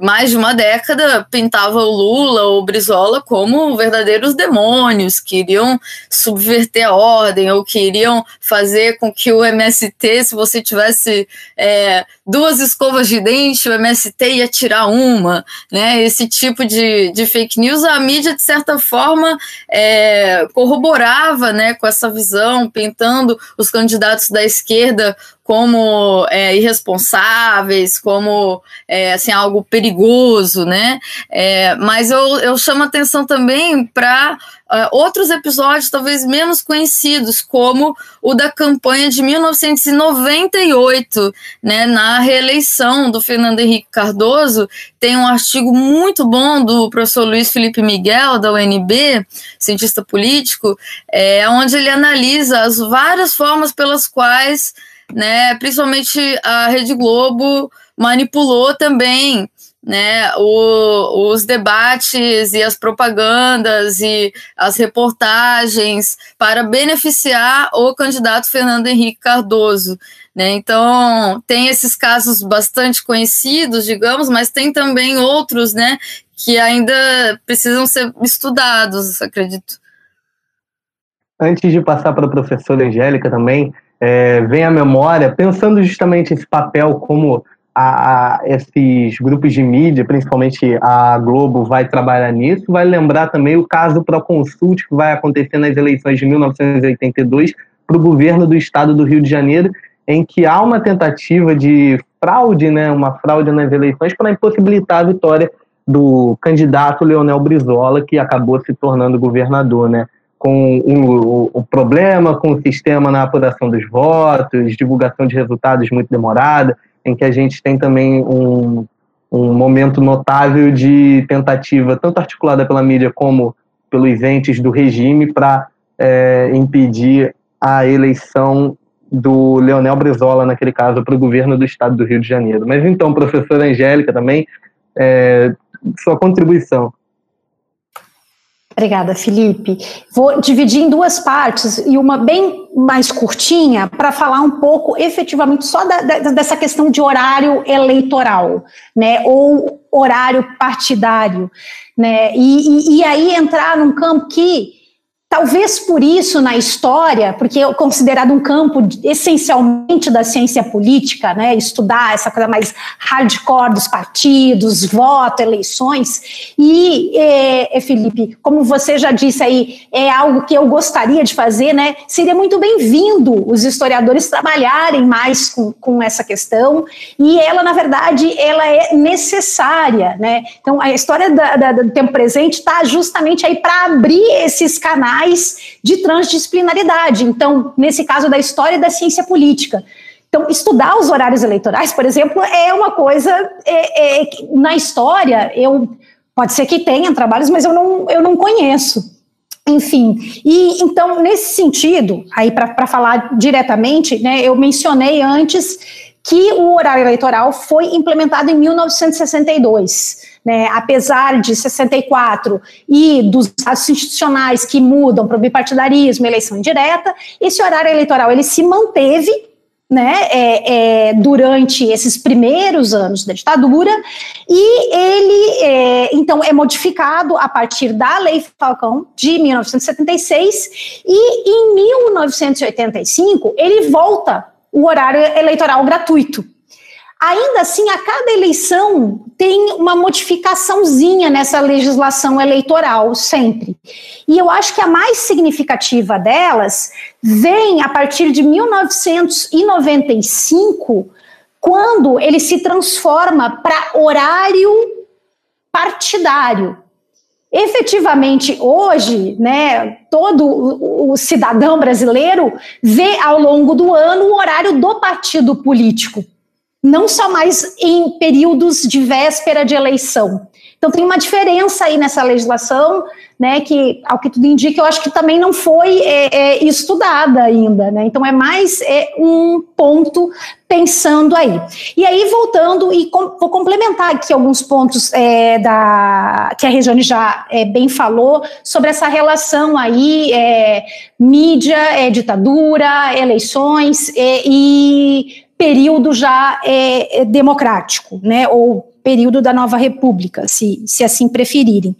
mais de uma década pintava o Lula ou o Brizola como verdadeiros demônios, que iriam subverter a ordem ou queriam fazer com que o MST, se você tivesse é, duas escovas de dente, o MST ia tirar uma, né? Esse tipo de, de fake news, a mídia, de certa forma, é, corroborava né, com essa visão, pintando os candidatos da esquerda como é, irresponsáveis, como é, assim, algo perigoso, né? É, mas eu, eu chamo atenção também para uh, outros episódios talvez menos conhecidos, como o da campanha de 1998, né, na reeleição do Fernando Henrique Cardoso, tem um artigo muito bom do professor Luiz Felipe Miguel, da UNB, cientista político, é, onde ele analisa as várias formas pelas quais né? Principalmente a Rede Globo manipulou também né, o, os debates e as propagandas e as reportagens para beneficiar o candidato Fernando Henrique Cardoso. Né? Então, tem esses casos bastante conhecidos, digamos, mas tem também outros né, que ainda precisam ser estudados, acredito. Antes de passar para a professora Angélica também, é, vem à memória, pensando justamente esse papel como a, esses grupos de mídia, principalmente a Globo, vai trabalhar nisso, vai lembrar também o caso Proconsult que vai acontecer nas eleições de 1982 para o governo do estado do Rio de Janeiro, em que há uma tentativa de fraude, né, uma fraude nas eleições para impossibilitar a vitória do candidato Leonel Brizola, que acabou se tornando governador, né? com o, o, problema com o sistema na apuração dos votos, divulgação de resultados muito demorada, em que a gente tem também um, um momento notável de tentativa, tanto articulada pela mídia como pelos entes do regime, para é, impedir a eleição do Leonel Brizola, naquele caso, para o governo do estado do Rio de Janeiro. Mas então, professora Angélica, também, é, sua contribuição. Obrigada, Felipe. Vou dividir em duas partes e uma bem mais curtinha para falar um pouco efetivamente só da, da, dessa questão de horário eleitoral, né, ou horário partidário, né, e, e, e aí entrar num campo que Talvez por isso, na história, porque é considerado um campo essencialmente da ciência política, né, estudar essa coisa mais hardcore dos partidos, voto, eleições, e, é, é, Felipe, como você já disse aí, é algo que eu gostaria de fazer, né, seria muito bem-vindo os historiadores trabalharem mais com, com essa questão, e ela, na verdade, ela é necessária, né, então a história da, da, do tempo presente está justamente aí para abrir esses canais de transdisciplinaridade. Então, nesse caso da história da ciência política. Então, estudar os horários eleitorais, por exemplo, é uma coisa é, é, na história. Eu pode ser que tenha trabalhos, mas eu não, eu não conheço. Enfim, e então, nesse sentido, aí para falar diretamente, né, eu mencionei antes que o horário eleitoral foi implementado em 1962 né, apesar de 64 e dos atos institucionais que mudam para o bipartidarismo, eleição indireta, esse horário eleitoral ele se manteve né, é, é, durante esses primeiros anos da ditadura, e ele, é, então, é modificado a partir da Lei Falcão de 1976, e em 1985 ele volta o horário eleitoral gratuito. Ainda assim, a cada eleição tem uma modificaçãozinha nessa legislação eleitoral, sempre. E eu acho que a mais significativa delas vem a partir de 1995, quando ele se transforma para horário partidário. Efetivamente, hoje, né, todo o cidadão brasileiro vê ao longo do ano o horário do partido político não só mais em períodos de véspera de eleição. Então tem uma diferença aí nessa legislação, né, que ao que tudo indica, eu acho que também não foi é, é, estudada ainda, né, então é mais é, um ponto pensando aí. E aí voltando e com, vou complementar aqui alguns pontos é, da que a Regiane já é, bem falou sobre essa relação aí é, mídia, ditadura, eleições e período já é, é, democrático, né, ou período da nova república, se, se assim preferirem.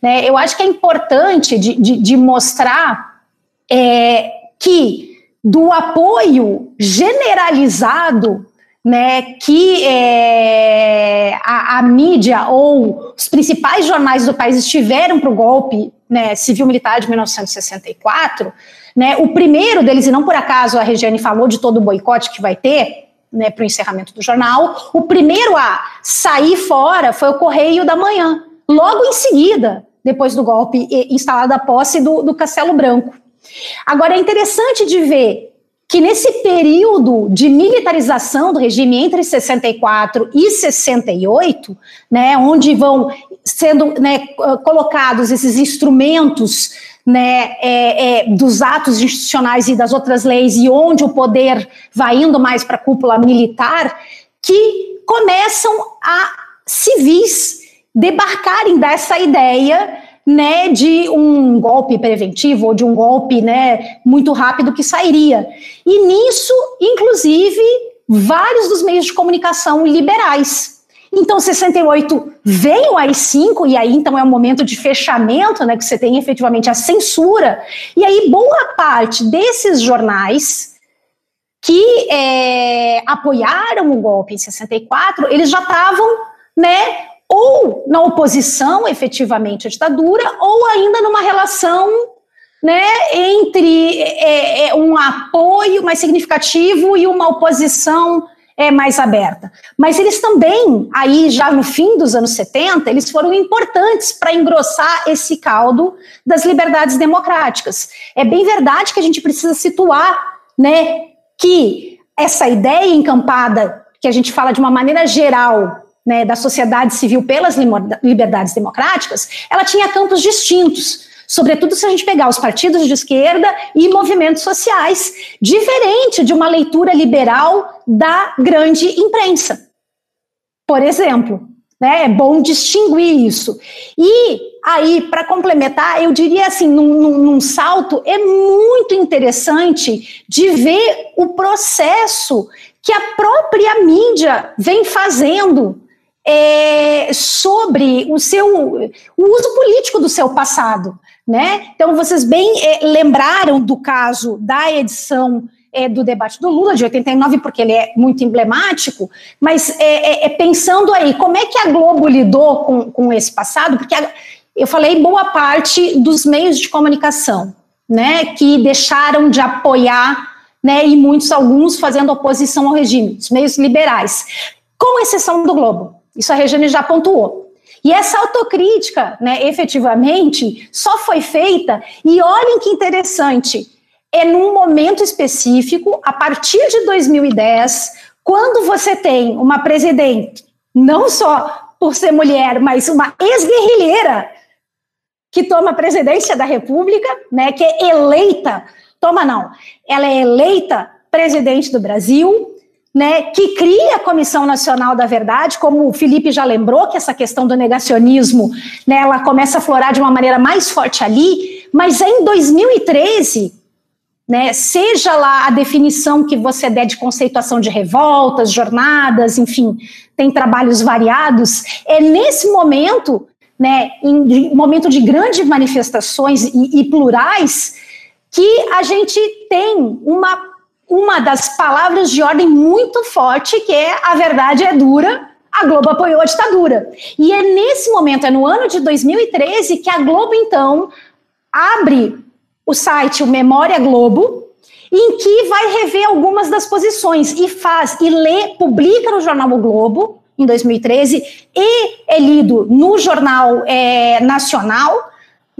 Né, eu acho que é importante de, de, de mostrar é, que do apoio generalizado né, que é, a, a, mídia ou os principais jornais do país estiveram para o golpe né, civil-militar de 1964, né, o primeiro deles, e não por acaso a Regiane falou de todo o boicote que vai ter, né, para o encerramento do jornal. O primeiro a sair fora foi o Correio da Manhã, logo em seguida, depois do golpe instalado a posse do, do Castelo Branco. Agora é interessante de ver que nesse período de militarização do regime entre 64 e 68, né, onde vão sendo né, colocados esses instrumentos né, é, é, dos atos institucionais e das outras leis, e onde o poder vai indo mais para a cúpula militar, que começam a civis debarcarem dessa ideia né, de um golpe preventivo ou de um golpe né, muito rápido que sairia. E nisso, inclusive, vários dos meios de comunicação liberais então, 68 vem o AI-5, e aí então é um momento de fechamento, né, que você tem efetivamente a censura, e aí boa parte desses jornais que é, apoiaram o golpe em 64, eles já estavam, né, ou na oposição efetivamente à ditadura, ou ainda numa relação né, entre é, é, um apoio mais significativo e uma oposição é mais aberta. Mas eles também, aí já no fim dos anos 70, eles foram importantes para engrossar esse caldo das liberdades democráticas. É bem verdade que a gente precisa situar, né, que essa ideia encampada, que a gente fala de uma maneira geral, né, da sociedade civil pelas liberdades democráticas, ela tinha campos distintos sobretudo se a gente pegar os partidos de esquerda e movimentos sociais, diferente de uma leitura liberal da grande imprensa. Por exemplo, né, é bom distinguir isso. E aí, para complementar, eu diria assim, num, num, num, salto, é muito interessante de ver o processo que a própria mídia vem fazendo é, sobre o seu o uso político do seu passado. Né? Então, vocês bem é, lembraram do caso da edição é, do debate do Lula, de 89, porque ele é muito emblemático, mas é, é, é, pensando aí, como é que a Globo lidou com, com esse passado? Porque a, eu falei boa parte dos meios de comunicação, né, que deixaram de apoiar, né, e muitos, alguns fazendo oposição ao regime, os meios liberais, com exceção do Globo. Isso a Regiane já pontuou. E essa autocrítica, né, efetivamente, só foi feita, e olhem que interessante, é num momento específico, a partir de 2010, quando você tem uma presidente, não só por ser mulher, mas uma ex-guerrilheira, que toma a presidência da República, né, que é eleita, toma não, ela é eleita presidente do Brasil, né, que cria a Comissão Nacional da Verdade, como o Felipe já lembrou, que essa questão do negacionismo, né, ela começa a florar de uma maneira mais forte ali, mas em 2013, né, seja lá a definição que você der de conceituação de revoltas, jornadas, enfim, tem trabalhos variados, é nesse momento, né, em momento de grandes manifestações e, e plurais, que a gente tem uma uma das palavras de ordem muito forte, que é a verdade é dura, a Globo apoiou a ditadura. E é nesse momento, é no ano de 2013, que a Globo, então, abre o site o Memória Globo, em que vai rever algumas das posições e faz e lê, publica no jornal O Globo em 2013 e é lido no jornal é, nacional,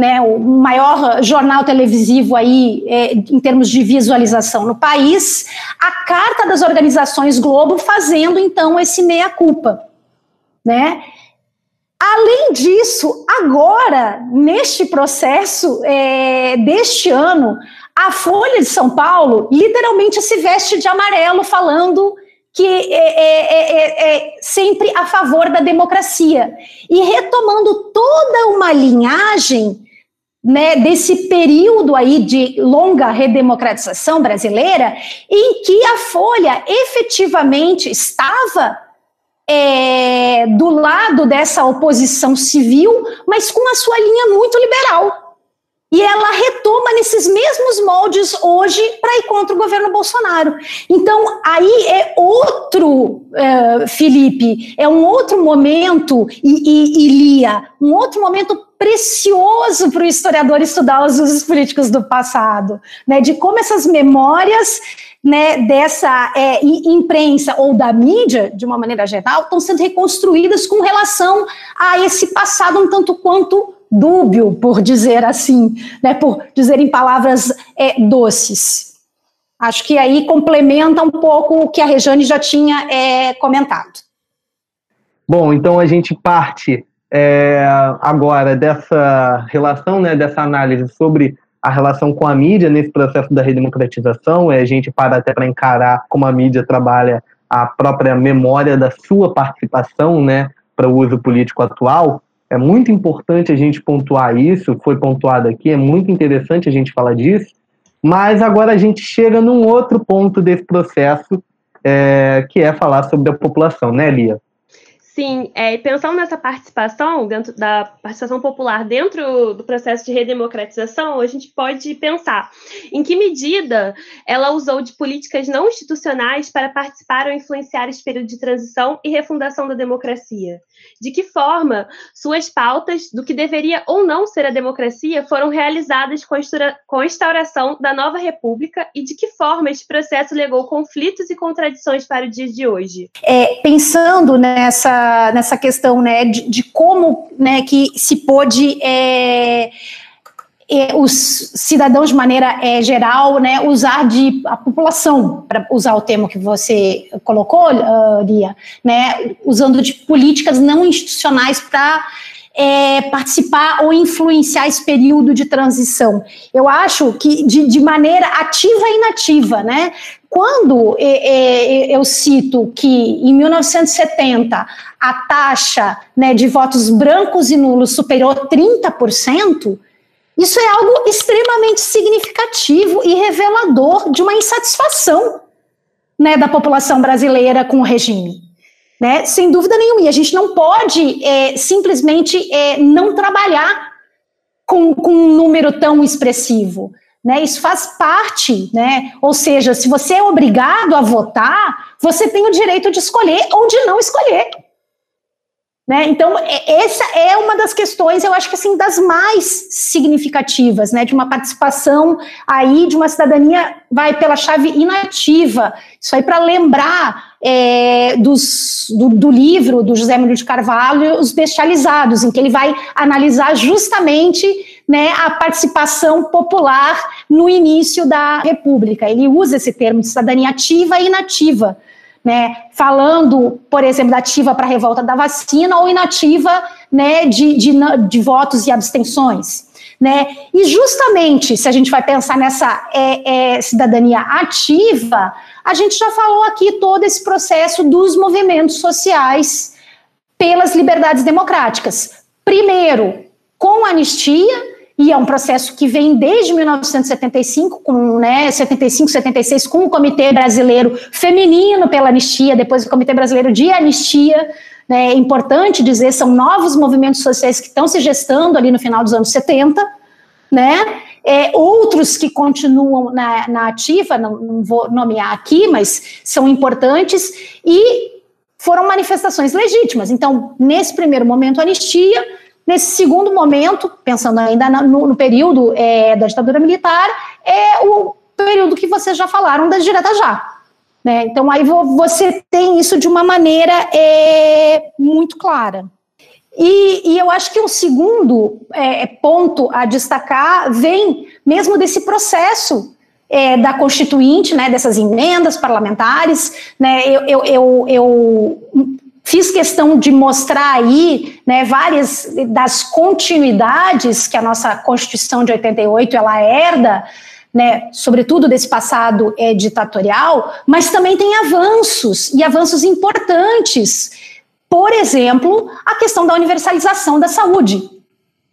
né, o maior jornal televisivo aí é, em termos de visualização no país, a carta das organizações Globo fazendo então esse meia culpa, né? Além disso, agora, neste processo é, deste ano, a Folha de São Paulo literalmente se veste de amarelo, falando que é, é, é, é, sempre a favor da democracia. E retomando toda uma linhagem né, desse período aí de longa redemocratização brasileira, em que a Folha efetivamente estava é, do lado dessa oposição civil, mas com a sua linha muito liberal. E ela retoma nesses mesmos moldes hoje para ir contra o governo Bolsonaro. Então, aí é outro, é, Felipe, é um outro momento, e, e, e Lia, um outro momento precioso para o historiador estudar os usos políticos do passado, né, de como essas memórias né, dessa é, imprensa ou da mídia, de uma maneira geral, estão sendo reconstruídas com relação a esse passado um tanto quanto dúbio, por dizer assim, né, por dizer em palavras é, doces. Acho que aí complementa um pouco o que a Rejane já tinha é, comentado. Bom, então a gente parte é, agora dessa relação, né, dessa análise sobre a relação com a mídia nesse processo da redemocratização, é, a gente para até para encarar como a mídia trabalha a própria memória da sua participação né, para o uso político atual. É muito importante a gente pontuar isso, foi pontuado aqui, é muito interessante a gente falar disso, mas agora a gente chega num outro ponto desse processo, é, que é falar sobre a população, né, Lia? Sim, é, pensando nessa participação, dentro da participação popular dentro do processo de redemocratização, a gente pode pensar em que medida ela usou de políticas não institucionais para participar ou influenciar esse período de transição e refundação da democracia. De que forma suas pautas do que deveria ou não ser a democracia foram realizadas com a instauração da nova república e de que forma este processo legou conflitos e contradições para o dia de hoje. É, pensando nessa nessa, questão né, de, de como né, que se pôde é, é, os cidadãos de maneira é, geral né, usar de a população, para usar o termo que você colocou, uh, Lia, né, usando de políticas não institucionais para é, participar ou influenciar esse período de transição. Eu acho que de, de maneira ativa e inativa, né? Quando é, é, eu cito que em 1970 a taxa né, de votos brancos e nulos superou 30%, isso é algo extremamente significativo e revelador de uma insatisfação né, da população brasileira com o regime né? Sem dúvida nenhuma. E a gente não pode é, simplesmente é, não trabalhar com, com um número tão expressivo. Né, isso faz parte, né? Ou seja, se você é obrigado a votar, você tem o direito de escolher ou de não escolher. Né? Então, é, essa é uma das questões, eu acho que assim, das mais significativas, né? De uma participação aí, de uma cidadania, vai pela chave inativa. Isso aí para lembrar é, dos, do, do, livro do José Murilo de Carvalho, Os Bestializados, em que ele vai analisar justamente né, a participação popular no início da República. Ele usa esse termo de cidadania ativa e inativa né, falando, por exemplo, da ativa para a revolta da vacina ou inativa né, de, de, de, votos e abstenções. Né? E justamente, se a gente vai pensar nessa é, é, cidadania ativa, a gente já falou aqui todo esse processo dos movimentos sociais pelas liberdades democráticas. Primeiro, com anistia, e é um processo que vem desde 1975, com, né, 75, 76, com o Comitê Brasileiro Feminino pela Anistia, depois o Comitê Brasileiro de Anistia, né, é importante dizer, são novos movimentos sociais que estão se gestando ali no final dos anos 70, né? É, outros que continuam na, na ativa, não, não, vou nomear aqui, mas são importantes, e foram manifestações legítimas. Então, nesse primeiro momento, anistia, nesse segundo momento, pensando ainda no, no período é, da ditadura militar, é o período que vocês já falaram da direta já. Né? Então, aí você tem isso de uma maneira é, muito clara. E, e, eu acho que o segundo é, ponto a destacar vem mesmo desse processo é, da Constituinte, né, dessas emendas parlamentares. Né, eu, eu, eu, eu, fiz questão de mostrar aí né, várias das continuidades que a nossa Constituição de 88 ela herda né, sobretudo desse passado é, ditatorial, mas também tem avanços, e avanços importantes. Por exemplo, a questão da universalização da saúde.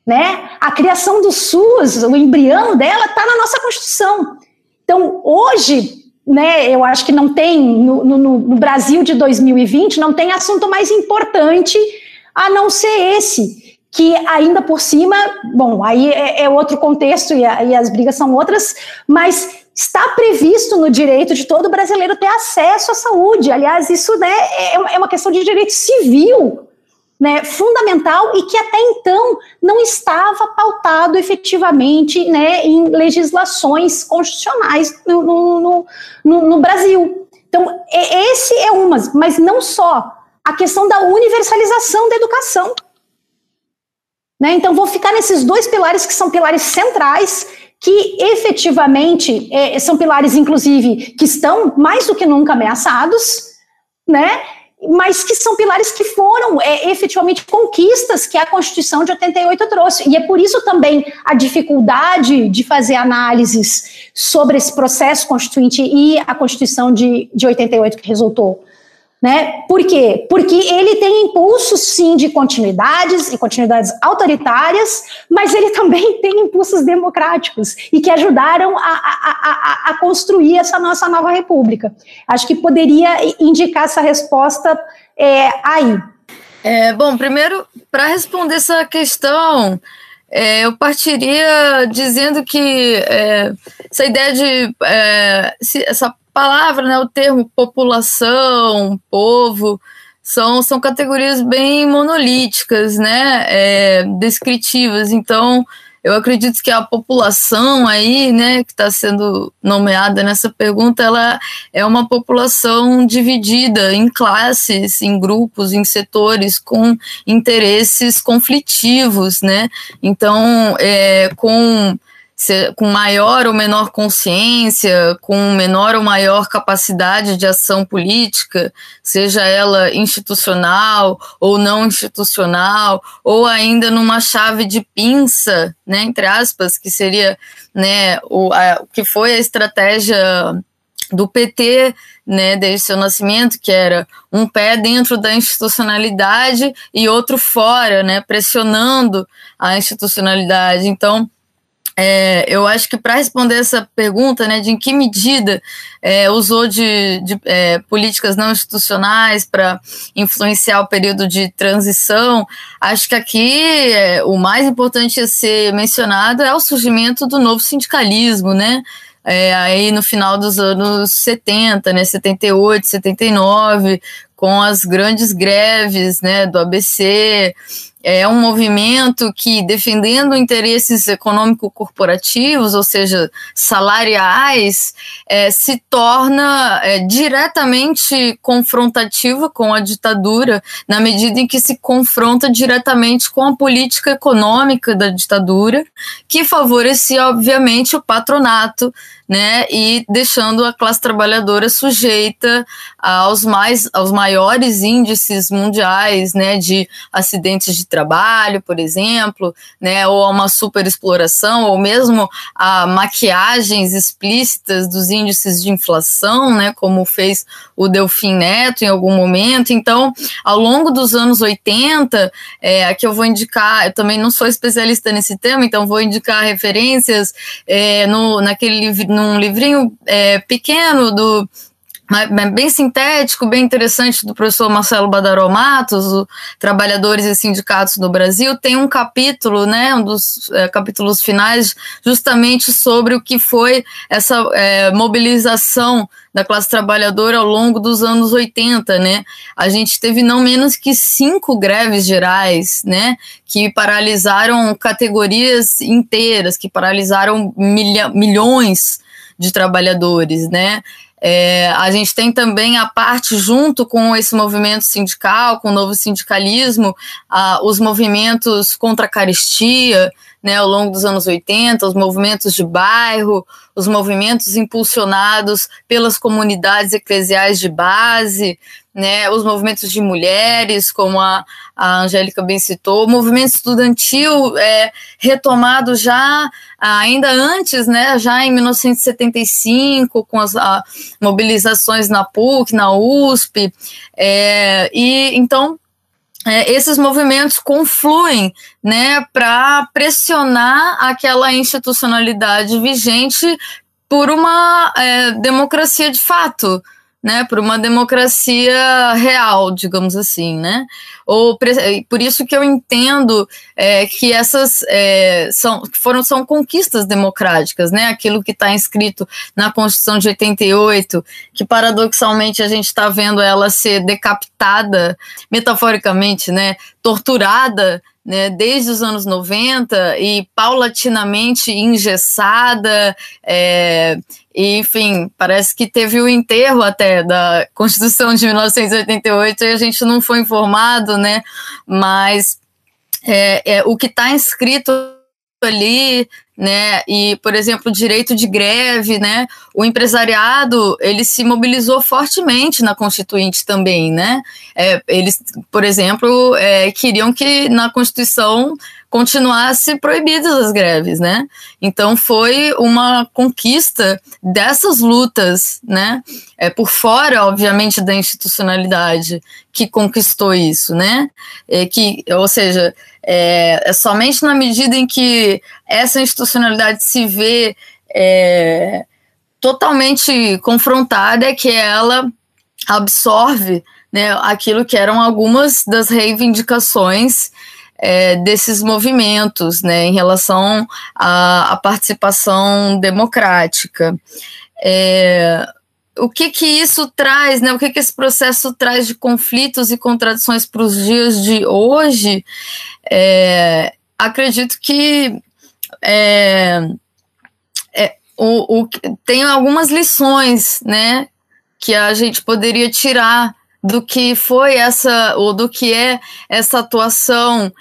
Né? A criação do SUS, o embrião dela, está na nossa Constituição. Então, hoje, né, eu acho que não tem, no, no, no Brasil de 2020, não tem assunto mais importante a não ser esse que ainda por cima, bom, aí é, é outro contexto e, a, e, as brigas são outras, mas está previsto no direito de todo brasileiro ter acesso à saúde. Aliás, isso né, é, é uma questão de direito civil, né, fundamental e que até então não estava pautado efetivamente né, em legislações constitucionais no, no, no, no Brasil. Então, esse é uma, mas não só a questão da universalização da educação né? Então, vou ficar nesses dois pilares que são pilares centrais, que efetivamente é, são pilares, inclusive, que estão mais do que nunca ameaçados, né? Mas que são pilares que foram é, efetivamente conquistas que a Constituição de 88 trouxe. E é por isso também a dificuldade de fazer análises sobre esse processo constituinte e a Constituição de, de 88 que resultou. Né? Por quê? Porque ele tem impulsos, sim, de continuidades e continuidades autoritárias, mas ele também tem impulsos democráticos e que ajudaram a, a, a, a construir essa nossa nova república. Acho que poderia indicar essa resposta é, aí. É, bom, primeiro, para responder essa questão, é, eu partiria dizendo que é, essa ideia de é, se, essa palavra, né, o termo população, povo, são, são categorias bem monolíticas, né, é, descritivas. Então, eu acredito que a população aí, né, que está sendo nomeada nessa pergunta, ela é uma população dividida em classes, em grupos, em setores com interesses conflitivos, né. Então, é, com com maior ou menor consciência, com menor ou maior capacidade de ação política, seja ela institucional ou não institucional, ou ainda numa chave de pinça, né, entre aspas, que seria né, o, a, que foi a estratégia do PT, né, desde seu nascimento, que era um pé dentro da institucionalidade e outro fora, né, pressionando a institucionalidade. Então, é, eu acho que para responder essa pergunta, né, de em que medida é, usou de, de é, políticas não institucionais para influenciar o período de transição, acho que aqui é, o mais importante a ser mencionado é o surgimento do novo sindicalismo, né? É, aí no final dos anos 70, né, 78, 79, com as grandes greves, né, do ABC, é um movimento que, defendendo interesses econômico-corporativos, ou seja, salariais, é, se torna é, diretamente confrontativa com a ditadura, na medida em que se confronta diretamente com a política econômica da ditadura, que favorecia, obviamente, o patronato né, e deixando a classe trabalhadora sujeita aos mais aos maiores índices mundiais, né, de acidentes de trabalho, por exemplo, né, ou a uma superexploração, ou mesmo a maquiagens explícitas dos índices de inflação, né, como fez o Delfim Neto em algum momento. Então, ao longo dos anos 80, é, aqui eu vou indicar, eu também não sou especialista nesse tema, então vou indicar referências é, no, naquele livro num livrinho é, pequeno do bem sintético, bem interessante do professor Marcelo Badaró Matos, o Trabalhadores e Sindicatos do Brasil, tem um capítulo, né, um dos é, capítulos finais, justamente sobre o que foi essa é, mobilização da classe trabalhadora ao longo dos anos 80, né? A gente teve não menos que cinco greves gerais, né? Que paralisaram categorias inteiras, que paralisaram milha, milhões de trabalhadores, né? É, a gente tem também a parte, junto com esse movimento sindical, com o novo sindicalismo, a, os movimentos contra a caristia, né, ao longo dos anos 80, os movimentos de bairro, os movimentos impulsionados pelas comunidades eclesiais de base, né, os movimentos de mulheres, como a, a Angélica bem citou, o movimento estudantil é, retomado já ainda antes, né, já em 1975, com as a, mobilizações na PUC, na USP, é, e então é, esses movimentos confluem né, para pressionar aquela institucionalidade vigente por uma é, democracia de fato, né, por uma democracia real, digamos assim, né? Ou por isso que eu entendo é, que essas é, são foram são conquistas democráticas, né? Aquilo que está inscrito na Constituição de 88, que paradoxalmente a gente está vendo ela ser decapitada, metaforicamente, né? Torturada né, desde os anos 90 e paulatinamente engessada, é, e, enfim, parece que teve o enterro até da Constituição de 1988 e a gente não foi informado, né? Mas é, é o que está inscrito ali, né? E, por exemplo, direito de greve, né? O empresariado ele se mobilizou fortemente na Constituinte também, né? É, eles, por exemplo, é, queriam que na Constituição continuasse proibidas as greves, né? Então foi uma conquista dessas lutas, né? É por fora, obviamente, da institucionalidade que conquistou isso, né? É que, ou seja, é, é somente na medida em que essa institucionalidade se vê é, totalmente confrontada é que ela absorve né, aquilo que eram algumas das reivindicações é, desses movimentos né, em relação à, à participação democrática. É, o que que isso traz, né? O que que esse processo traz de conflitos e contradições para os dias de hoje? É, acredito que é, é, o, o, tem algumas lições, né? Que a gente poderia tirar do que foi essa, ou do que é essa atuação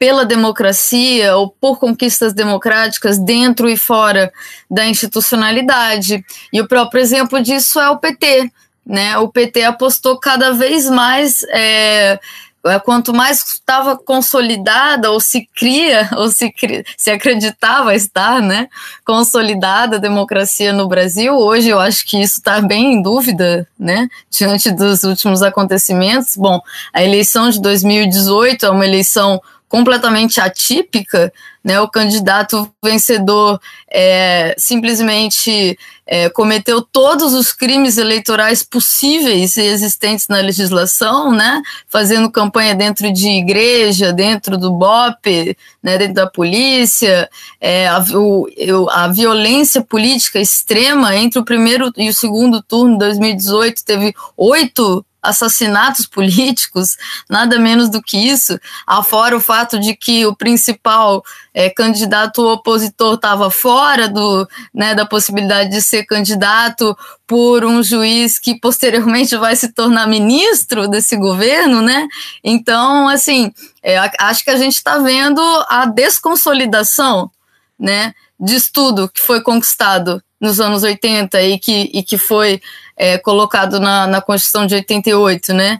pela democracia ou por conquistas democráticas dentro e fora da institucionalidade. E o próprio exemplo disso é o PT. Né? O PT apostou cada vez mais é, é, quanto mais estava consolidada ou se cria ou se, se acreditava estar, né, consolidada a democracia no Brasil, hoje eu acho que isso está bem em dúvida, né, diante dos últimos acontecimentos. Bom, a eleição de 2018 é uma eleição completamente atípica, né? O candidato vencedor é, simplesmente é, cometeu todos os crimes eleitorais possíveis e existentes na legislação, né? Fazendo campanha dentro de igreja, dentro do BOP, né? dentro da polícia, é, a, o, a violência política extrema entre o primeiro e o segundo turno de 2018 teve oito assassinatos políticos, nada menos do que isso, afora o fato de que o principal é, candidato opositor estava fora do, né, da possibilidade de ser candidato por um juiz que posteriormente vai se tornar ministro desse governo, né? Então, assim, é, acho que a gente está vendo a desconsolidação, né, de tudo que foi conquistado nos anos 80 e que, e que foi é, colocado na, na Constituição de 88, né?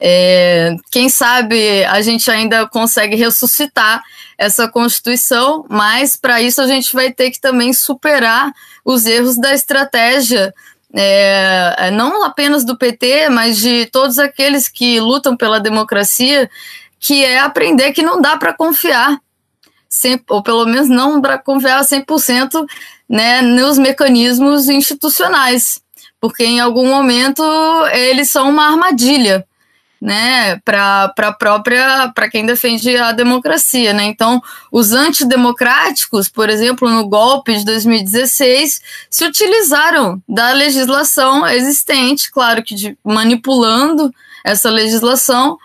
É, quem sabe a gente ainda consegue ressuscitar essa Constituição, mas para isso a gente vai ter que também superar os erros da estratégia, é, é não apenas do PT, mas de todos aqueles que lutam pela democracia, que é aprender que não dá para confiar, ou pelo menos não para confiar 100% né, nos mecanismos institucionais, porque em algum momento eles são uma armadilha né, para a própria, para quem defende a democracia, né? Então, os antidemocráticos, por exemplo, no golpe de 2016, se utilizaram da legislação existente, claro que de, manipulando essa legislação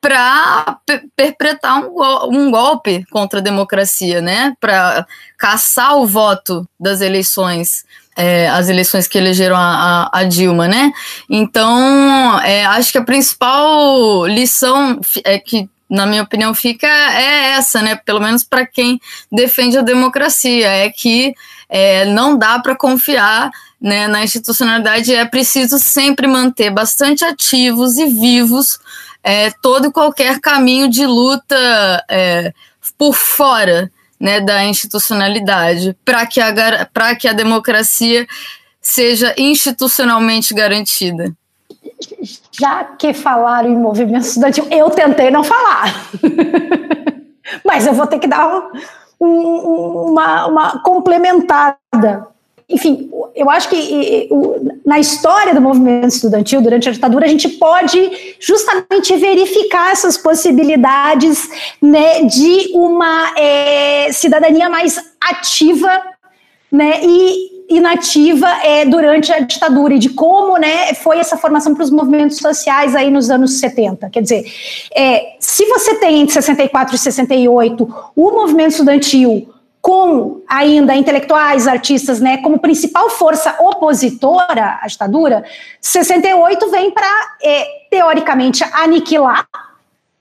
para perpetrar um, um, golpe contra a democracia, né? Para caçar o voto das eleições é, as eleições que elegeram a, a, a Dilma, né? Então, é, acho que a principal lição é que, na minha opinião, fica é essa, né? Pelo menos para quem defende a democracia, é que é, não dá para confiar né, na institucionalidade, é preciso sempre manter bastante ativos e vivos é, todo e qualquer caminho de luta é, por fora né, da institucionalidade para que, a, que a democracia seja institucionalmente garantida? Já que falaram em movimento estudantil, eu tentei não falar. Mas eu vou ter que dar um, um, uma, uma complementada enfim, eu acho que na história do movimento estudantil, durante a ditadura, a gente pode justamente verificar essas possibilidades né, de uma é, cidadania mais ativa né, e inativa é, durante a ditadura e de como né, foi essa formação para os movimentos sociais aí nos anos 70. Quer dizer, é, se você tem entre 64 e 68 o movimento estudantil com ainda intelectuais, artistas, né, como principal força opositora à ditadura, 68 vem para, é, teoricamente, aniquilar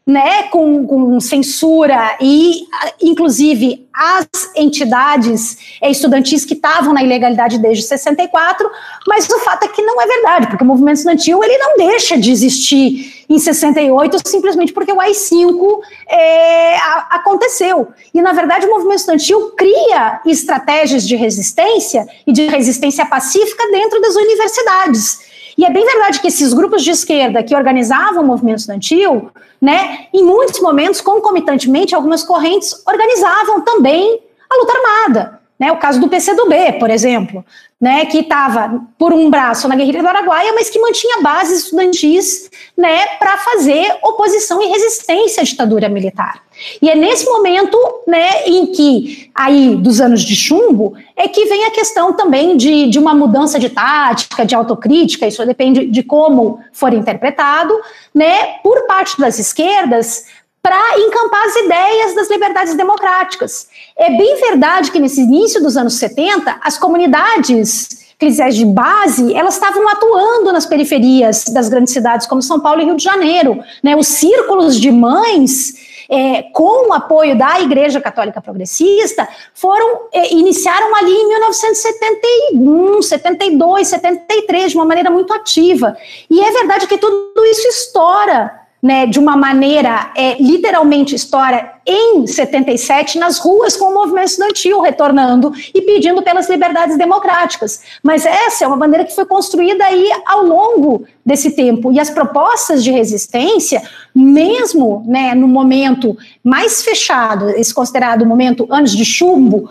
né, com, com, censura e, inclusive, as entidades estudantis que estavam na ilegalidade desde 64, mas o fato é que não é verdade, porque o movimento estudantil ele não deixa de existir em 68 simplesmente porque o AI-5 é, aconteceu. E, na verdade, o movimento estudantil cria estratégias de resistência e de resistência pacífica dentro das universidades. E é bem verdade que esses grupos de esquerda que organizavam o movimento estudantil, né, em muitos momentos, concomitantemente, algumas correntes organizavam também a luta armada. Né, o caso do PCdoB, por exemplo, né, que estava por um braço na guerrilha do Araguaia, mas que mantinha bases estudantis né, para fazer oposição e resistência à ditadura militar. E é nesse momento né, em que, aí, dos anos de chumbo, é que vem a questão também de, de uma mudança de tática, de autocrítica, isso depende de como for interpretado, né, por parte das esquerdas, para encampar as ideias das liberdades democráticas. É bem verdade que nesse início dos anos 70, as comunidades eclesiais de base, elas estavam atuando nas periferias das grandes cidades, como São Paulo e Rio de Janeiro. Né? Os círculos de mães, é, com o apoio da Igreja Católica Progressista, foram é, iniciaram ali em 1971, 72, 73, de uma maneira muito ativa. E é verdade que tudo isso estoura né, de uma maneira é, literalmente história em 77 nas ruas com o movimento estudantil retornando e pedindo pelas liberdades democráticas. Mas essa é uma bandeira que foi construída aí ao longo desse tempo e as propostas de resistência, mesmo né, no momento mais fechado, esse considerado momento anos de chumbo,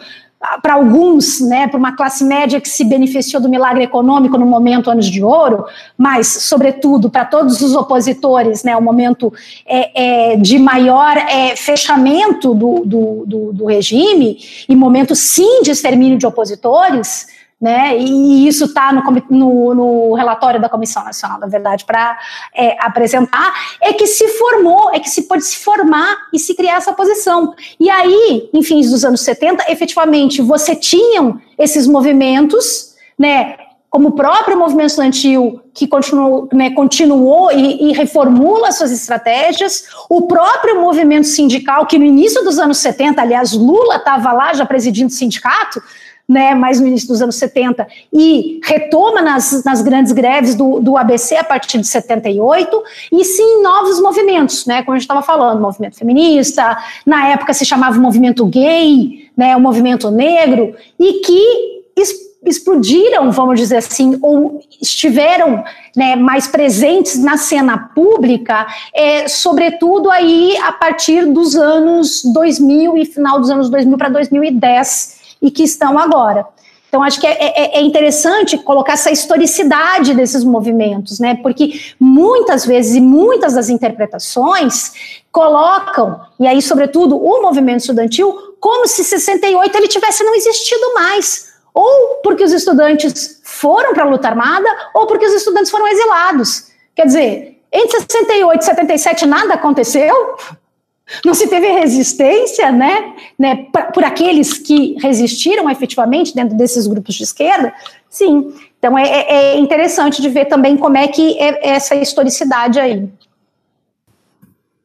para alguns, né, para uma classe média que se beneficiou do milagre econômico no momento anos de ouro, mas, sobretudo, para todos os opositores, né, o momento é, é, de maior é, fechamento do, do, do, do regime e momento, sim, de extermínio de opositores, né? E isso está no, no, no, relatório da Comissão Nacional da Verdade para é, apresentar, é que se formou, é que se pode se formar e se criar essa posição. E aí, em fins dos anos 70, efetivamente, você tinham esses movimentos, né? Como o próprio movimento estudantil, que continuou, né, continuou e, e reformula suas estratégias, o próprio movimento sindical, que no início dos anos 70, aliás, Lula estava lá já presidindo o sindicato, né, mais no início dos anos 70, e retoma nas, nas grandes greves do, do ABC a partir de 78, e sim novos movimentos, né, como a gente estava falando, movimento feminista, na época se chamava movimento gay, né, o movimento negro, e que explodiram, vamos dizer assim, ou estiveram né, mais presentes na cena pública, é, sobretudo aí a partir dos anos 2000 e final dos anos 2000 para 2010, e que estão agora. Então, acho que é, é, é, interessante colocar essa historicidade desses movimentos, né? Porque muitas vezes e muitas das interpretações colocam, e aí, sobretudo, o movimento estudantil, como se 68 ele tivesse não existido mais. Ou porque os estudantes foram para a luta armada, ou porque os estudantes foram exilados. Quer dizer, entre 68 e 77 nada aconteceu, não se teve resistência, né, né por aqueles que resistiram efetivamente dentro desses grupos de esquerda? Sim. Então é, é, é interessante de ver também como é que é essa historicidade aí.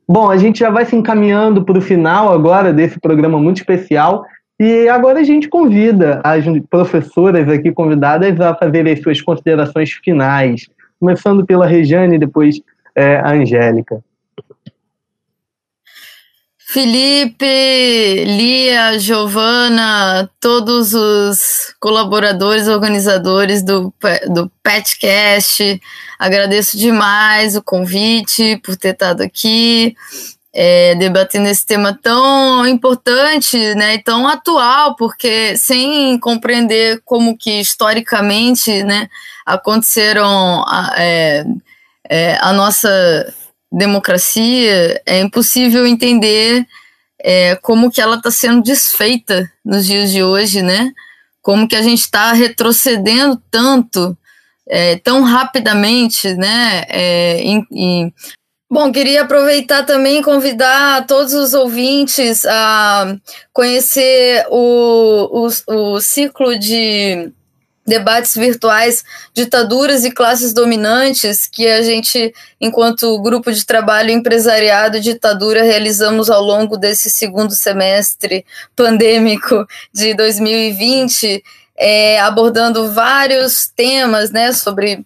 Bom, a gente já vai se encaminhando para o final agora desse programa muito especial. E agora a gente convida as professoras aqui convidadas a fazerem as suas considerações finais, começando pela Regiane e depois é, a Angélica. Felipe, Lia, Giovana, todos os colaboradores, organizadores do, do PetCast, agradeço demais o convite por ter estado aqui, é, debatendo esse tema tão importante né, e tão atual, porque sem compreender como que historicamente né, aconteceram a, é, é, a nossa democracia, é impossível entender é, como que ela está sendo desfeita nos dias de hoje, né? Como que a gente está retrocedendo tanto, é, tão rapidamente, né? É, em, em... Bom, queria aproveitar também e convidar todos os ouvintes a conhecer o, o, o ciclo de debates virtuais, ditaduras e classes dominantes, que a gente, enquanto grupo de trabalho empresariado e ditadura, realizamos ao longo desse segundo semestre pandêmico de 2020, é, abordando vários temas né, sobre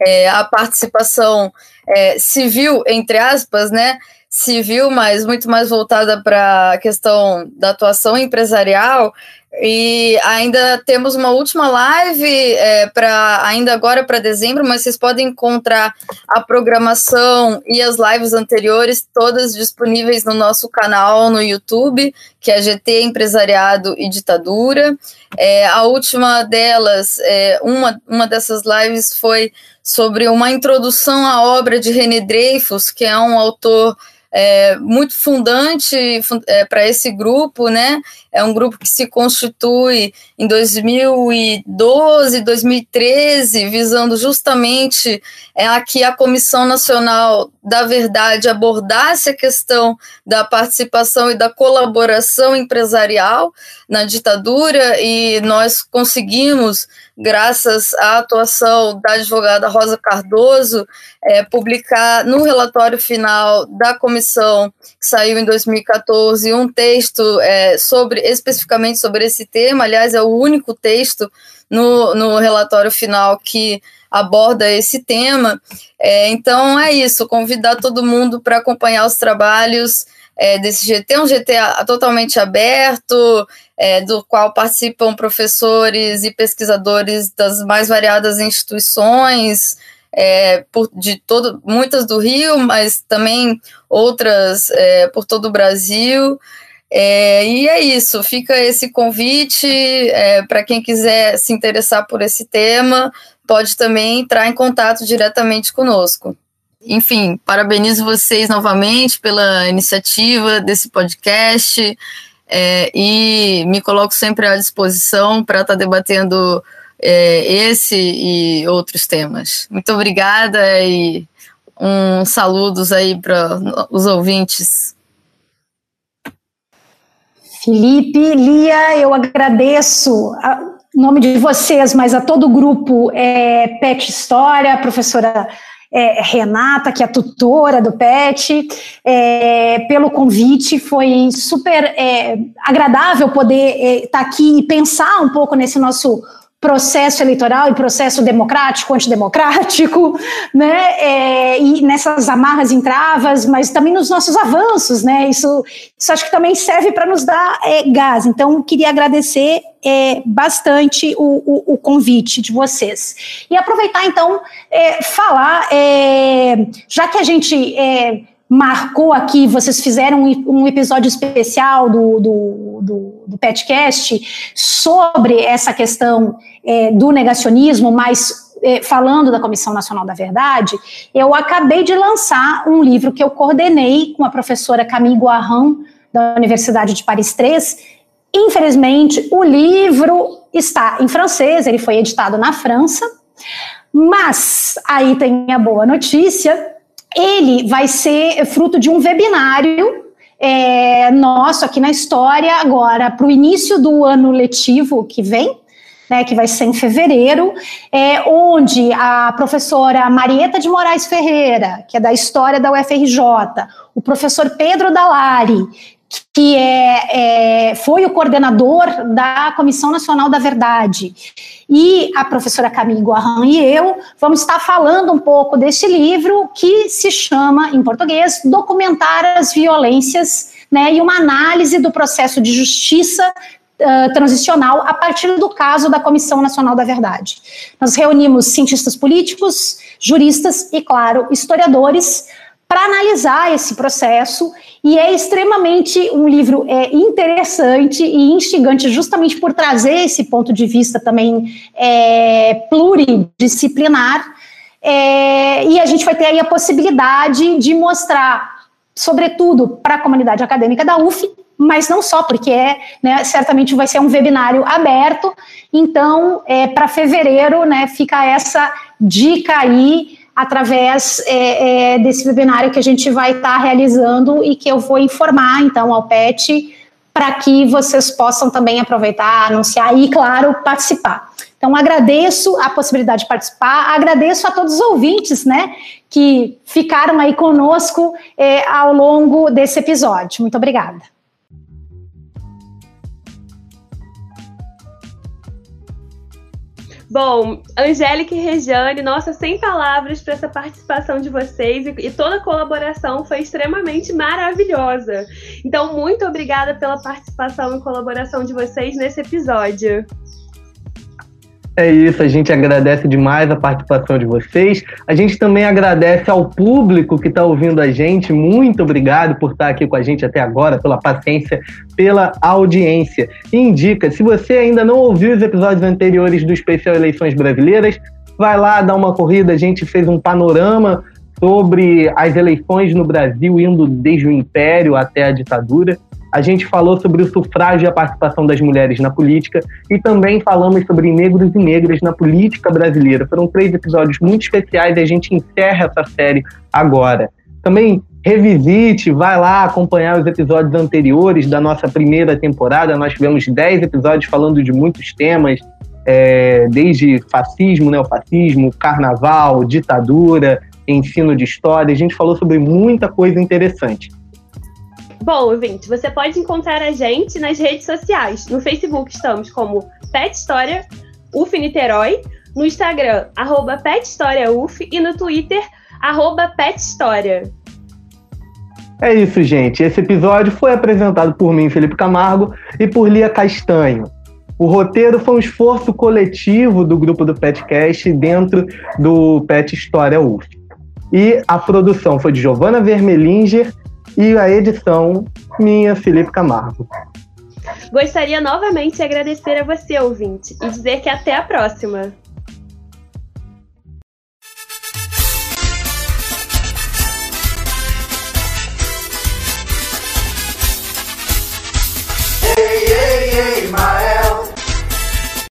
é, a participação é, civil, entre aspas, né? Civil, mas muito mais voltada para a questão da atuação empresarial, e ainda temos uma última live é, para ainda agora para dezembro, mas vocês podem encontrar a programação e as lives anteriores todas disponíveis no nosso canal no YouTube, que é GT Empresariado e Ditadura. É, a última delas, é, uma, uma dessas lives foi sobre uma introdução à obra de René Dreyfus, que é um autor é, muito fundante é, para esse grupo, né? É um grupo que se constitui em 2012, 2013, visando justamente é, aqui a Comissão Nacional da Verdade abordasse a questão da participação e da colaboração empresarial na ditadura, e nós conseguimos graças à atuação da advogada Rosa Cardoso, é, publicar no relatório final da comissão, que saiu em 2014, um texto é, sobre especificamente sobre esse tema. Aliás, é o único texto no, no relatório final que aborda esse tema. É, então é isso, convidar todo mundo para acompanhar os trabalhos é, desse GT, um GT totalmente aberto, é, do qual participam professores e pesquisadores das mais variadas instituições, é, por, de todo, muitas do Rio, mas também outras é, por todo o Brasil. É, e é isso, fica esse convite é, para quem quiser se interessar por esse tema, pode também entrar em contato diretamente conosco. Enfim, parabenizo vocês novamente pela iniciativa desse podcast é, e me coloco sempre à disposição para estar tá debatendo é, esse e outros temas. Muito obrigada e um saludos aí para os ouvintes. Felipe, Lia, eu agradeço em nome de vocês, mas a todo o grupo é, PET História, professora é, Renata, que é a tutora do PET, é, pelo convite. Foi super é, agradável poder estar é, tá aqui e pensar um pouco nesse nosso processo eleitoral e processo democrático, antidemocrático, né, é, e nessas amarras e travas, mas também nos nossos avanços, né, isso, isso acho que também serve para nos dar é, gás, então queria agradecer é, bastante o, o, o, convite de vocês. E aproveitar então, é, falar, é, já que a gente é, marcou aqui, vocês fizeram um episódio especial do, do, do, do Petcast sobre essa questão é, do negacionismo, mas é, falando da Comissão Nacional da Verdade, eu acabei de lançar um livro que eu coordenei com a professora Camille Guarran, da Universidade de Paris 3. Infelizmente, o livro está em francês, ele foi editado na França, mas aí tem a boa notícia ele vai ser fruto de um webinário é, nosso aqui na história agora para o início do ano letivo que vem, né, que vai ser em fevereiro, é, onde a professora Marieta de Moraes Ferreira, que é da História da UFRJ, o professor Pedro Dalari, que é, é, foi o coordenador da Comissão Nacional da Verdade, e a professora Camille Guarran e eu vamos estar falando um pouco desse livro que se chama, em português, Documentar as Violências, né, e uma análise do processo de justiça Uh, transicional a partir do caso da Comissão Nacional da Verdade. Nós reunimos cientistas políticos, juristas e, claro, historiadores para analisar esse processo. E é extremamente um livro é, interessante e instigante justamente por trazer esse ponto de vista também é, pluridisciplinar. É, e a gente vai ter aí a possibilidade de mostrar, sobretudo para a comunidade acadêmica da UF, mas não só, porque é, né, certamente vai ser um webinário aberto, então é, para fevereiro né, fica essa dica aí através é, é, desse webinário que a gente vai estar tá realizando e que eu vou informar, então, ao PET, para que vocês possam também aproveitar, anunciar e, claro, participar. Então, agradeço a possibilidade de participar, agradeço a todos os ouvintes, né, que ficaram aí conosco é, ao longo desse episódio. Muito obrigada. Bom, Angélica e Regiane, nossa, sem palavras para essa participação de vocês e, e, toda a colaboração foi extremamente maravilhosa. Então, muito obrigada pela participação e colaboração de vocês nesse episódio. É isso, a gente agradece demais a participação de vocês. A gente também agradece ao público que está ouvindo a gente. Muito obrigado por estar aqui com a gente até agora, pela paciência, pela audiência. E indica, se você ainda não ouviu os episódios anteriores do Especial Eleições Brasileiras, vai lá dar uma corrida. A gente fez um panorama sobre as eleições no Brasil, indo desde o Império até a ditadura. A gente falou sobre o sufrágio e a participação das mulheres na política e também falamos sobre negros e negras na política brasileira. Foram três episódios muito especiais e a gente encerra essa série agora. Também revisite, vai lá acompanhar os episódios anteriores da nossa primeira temporada. Nós tivemos dez episódios falando de muitos temas, é, desde fascismo, neofascismo, carnaval, ditadura, ensino de história. A gente falou sobre muita coisa interessante. Bom, ouvinte, você pode encontrar a gente nas redes sociais. No Facebook estamos como Pet História UF Niterói, no Instagram, arroba Pet História UF e no Twitter, arroba Pet História. É isso, gente. Esse episódio foi apresentado por mim, Felipe Camargo, e por Lia Castanho. O roteiro foi um esforço coletivo do grupo do Petcast dentro do Pet História UF. E a produção foi de Giovana Vermelinger e a edição minha, Felipe Camargo. Gostaria novamente de agradecer a você, ouvinte, e dizer que até a próxima.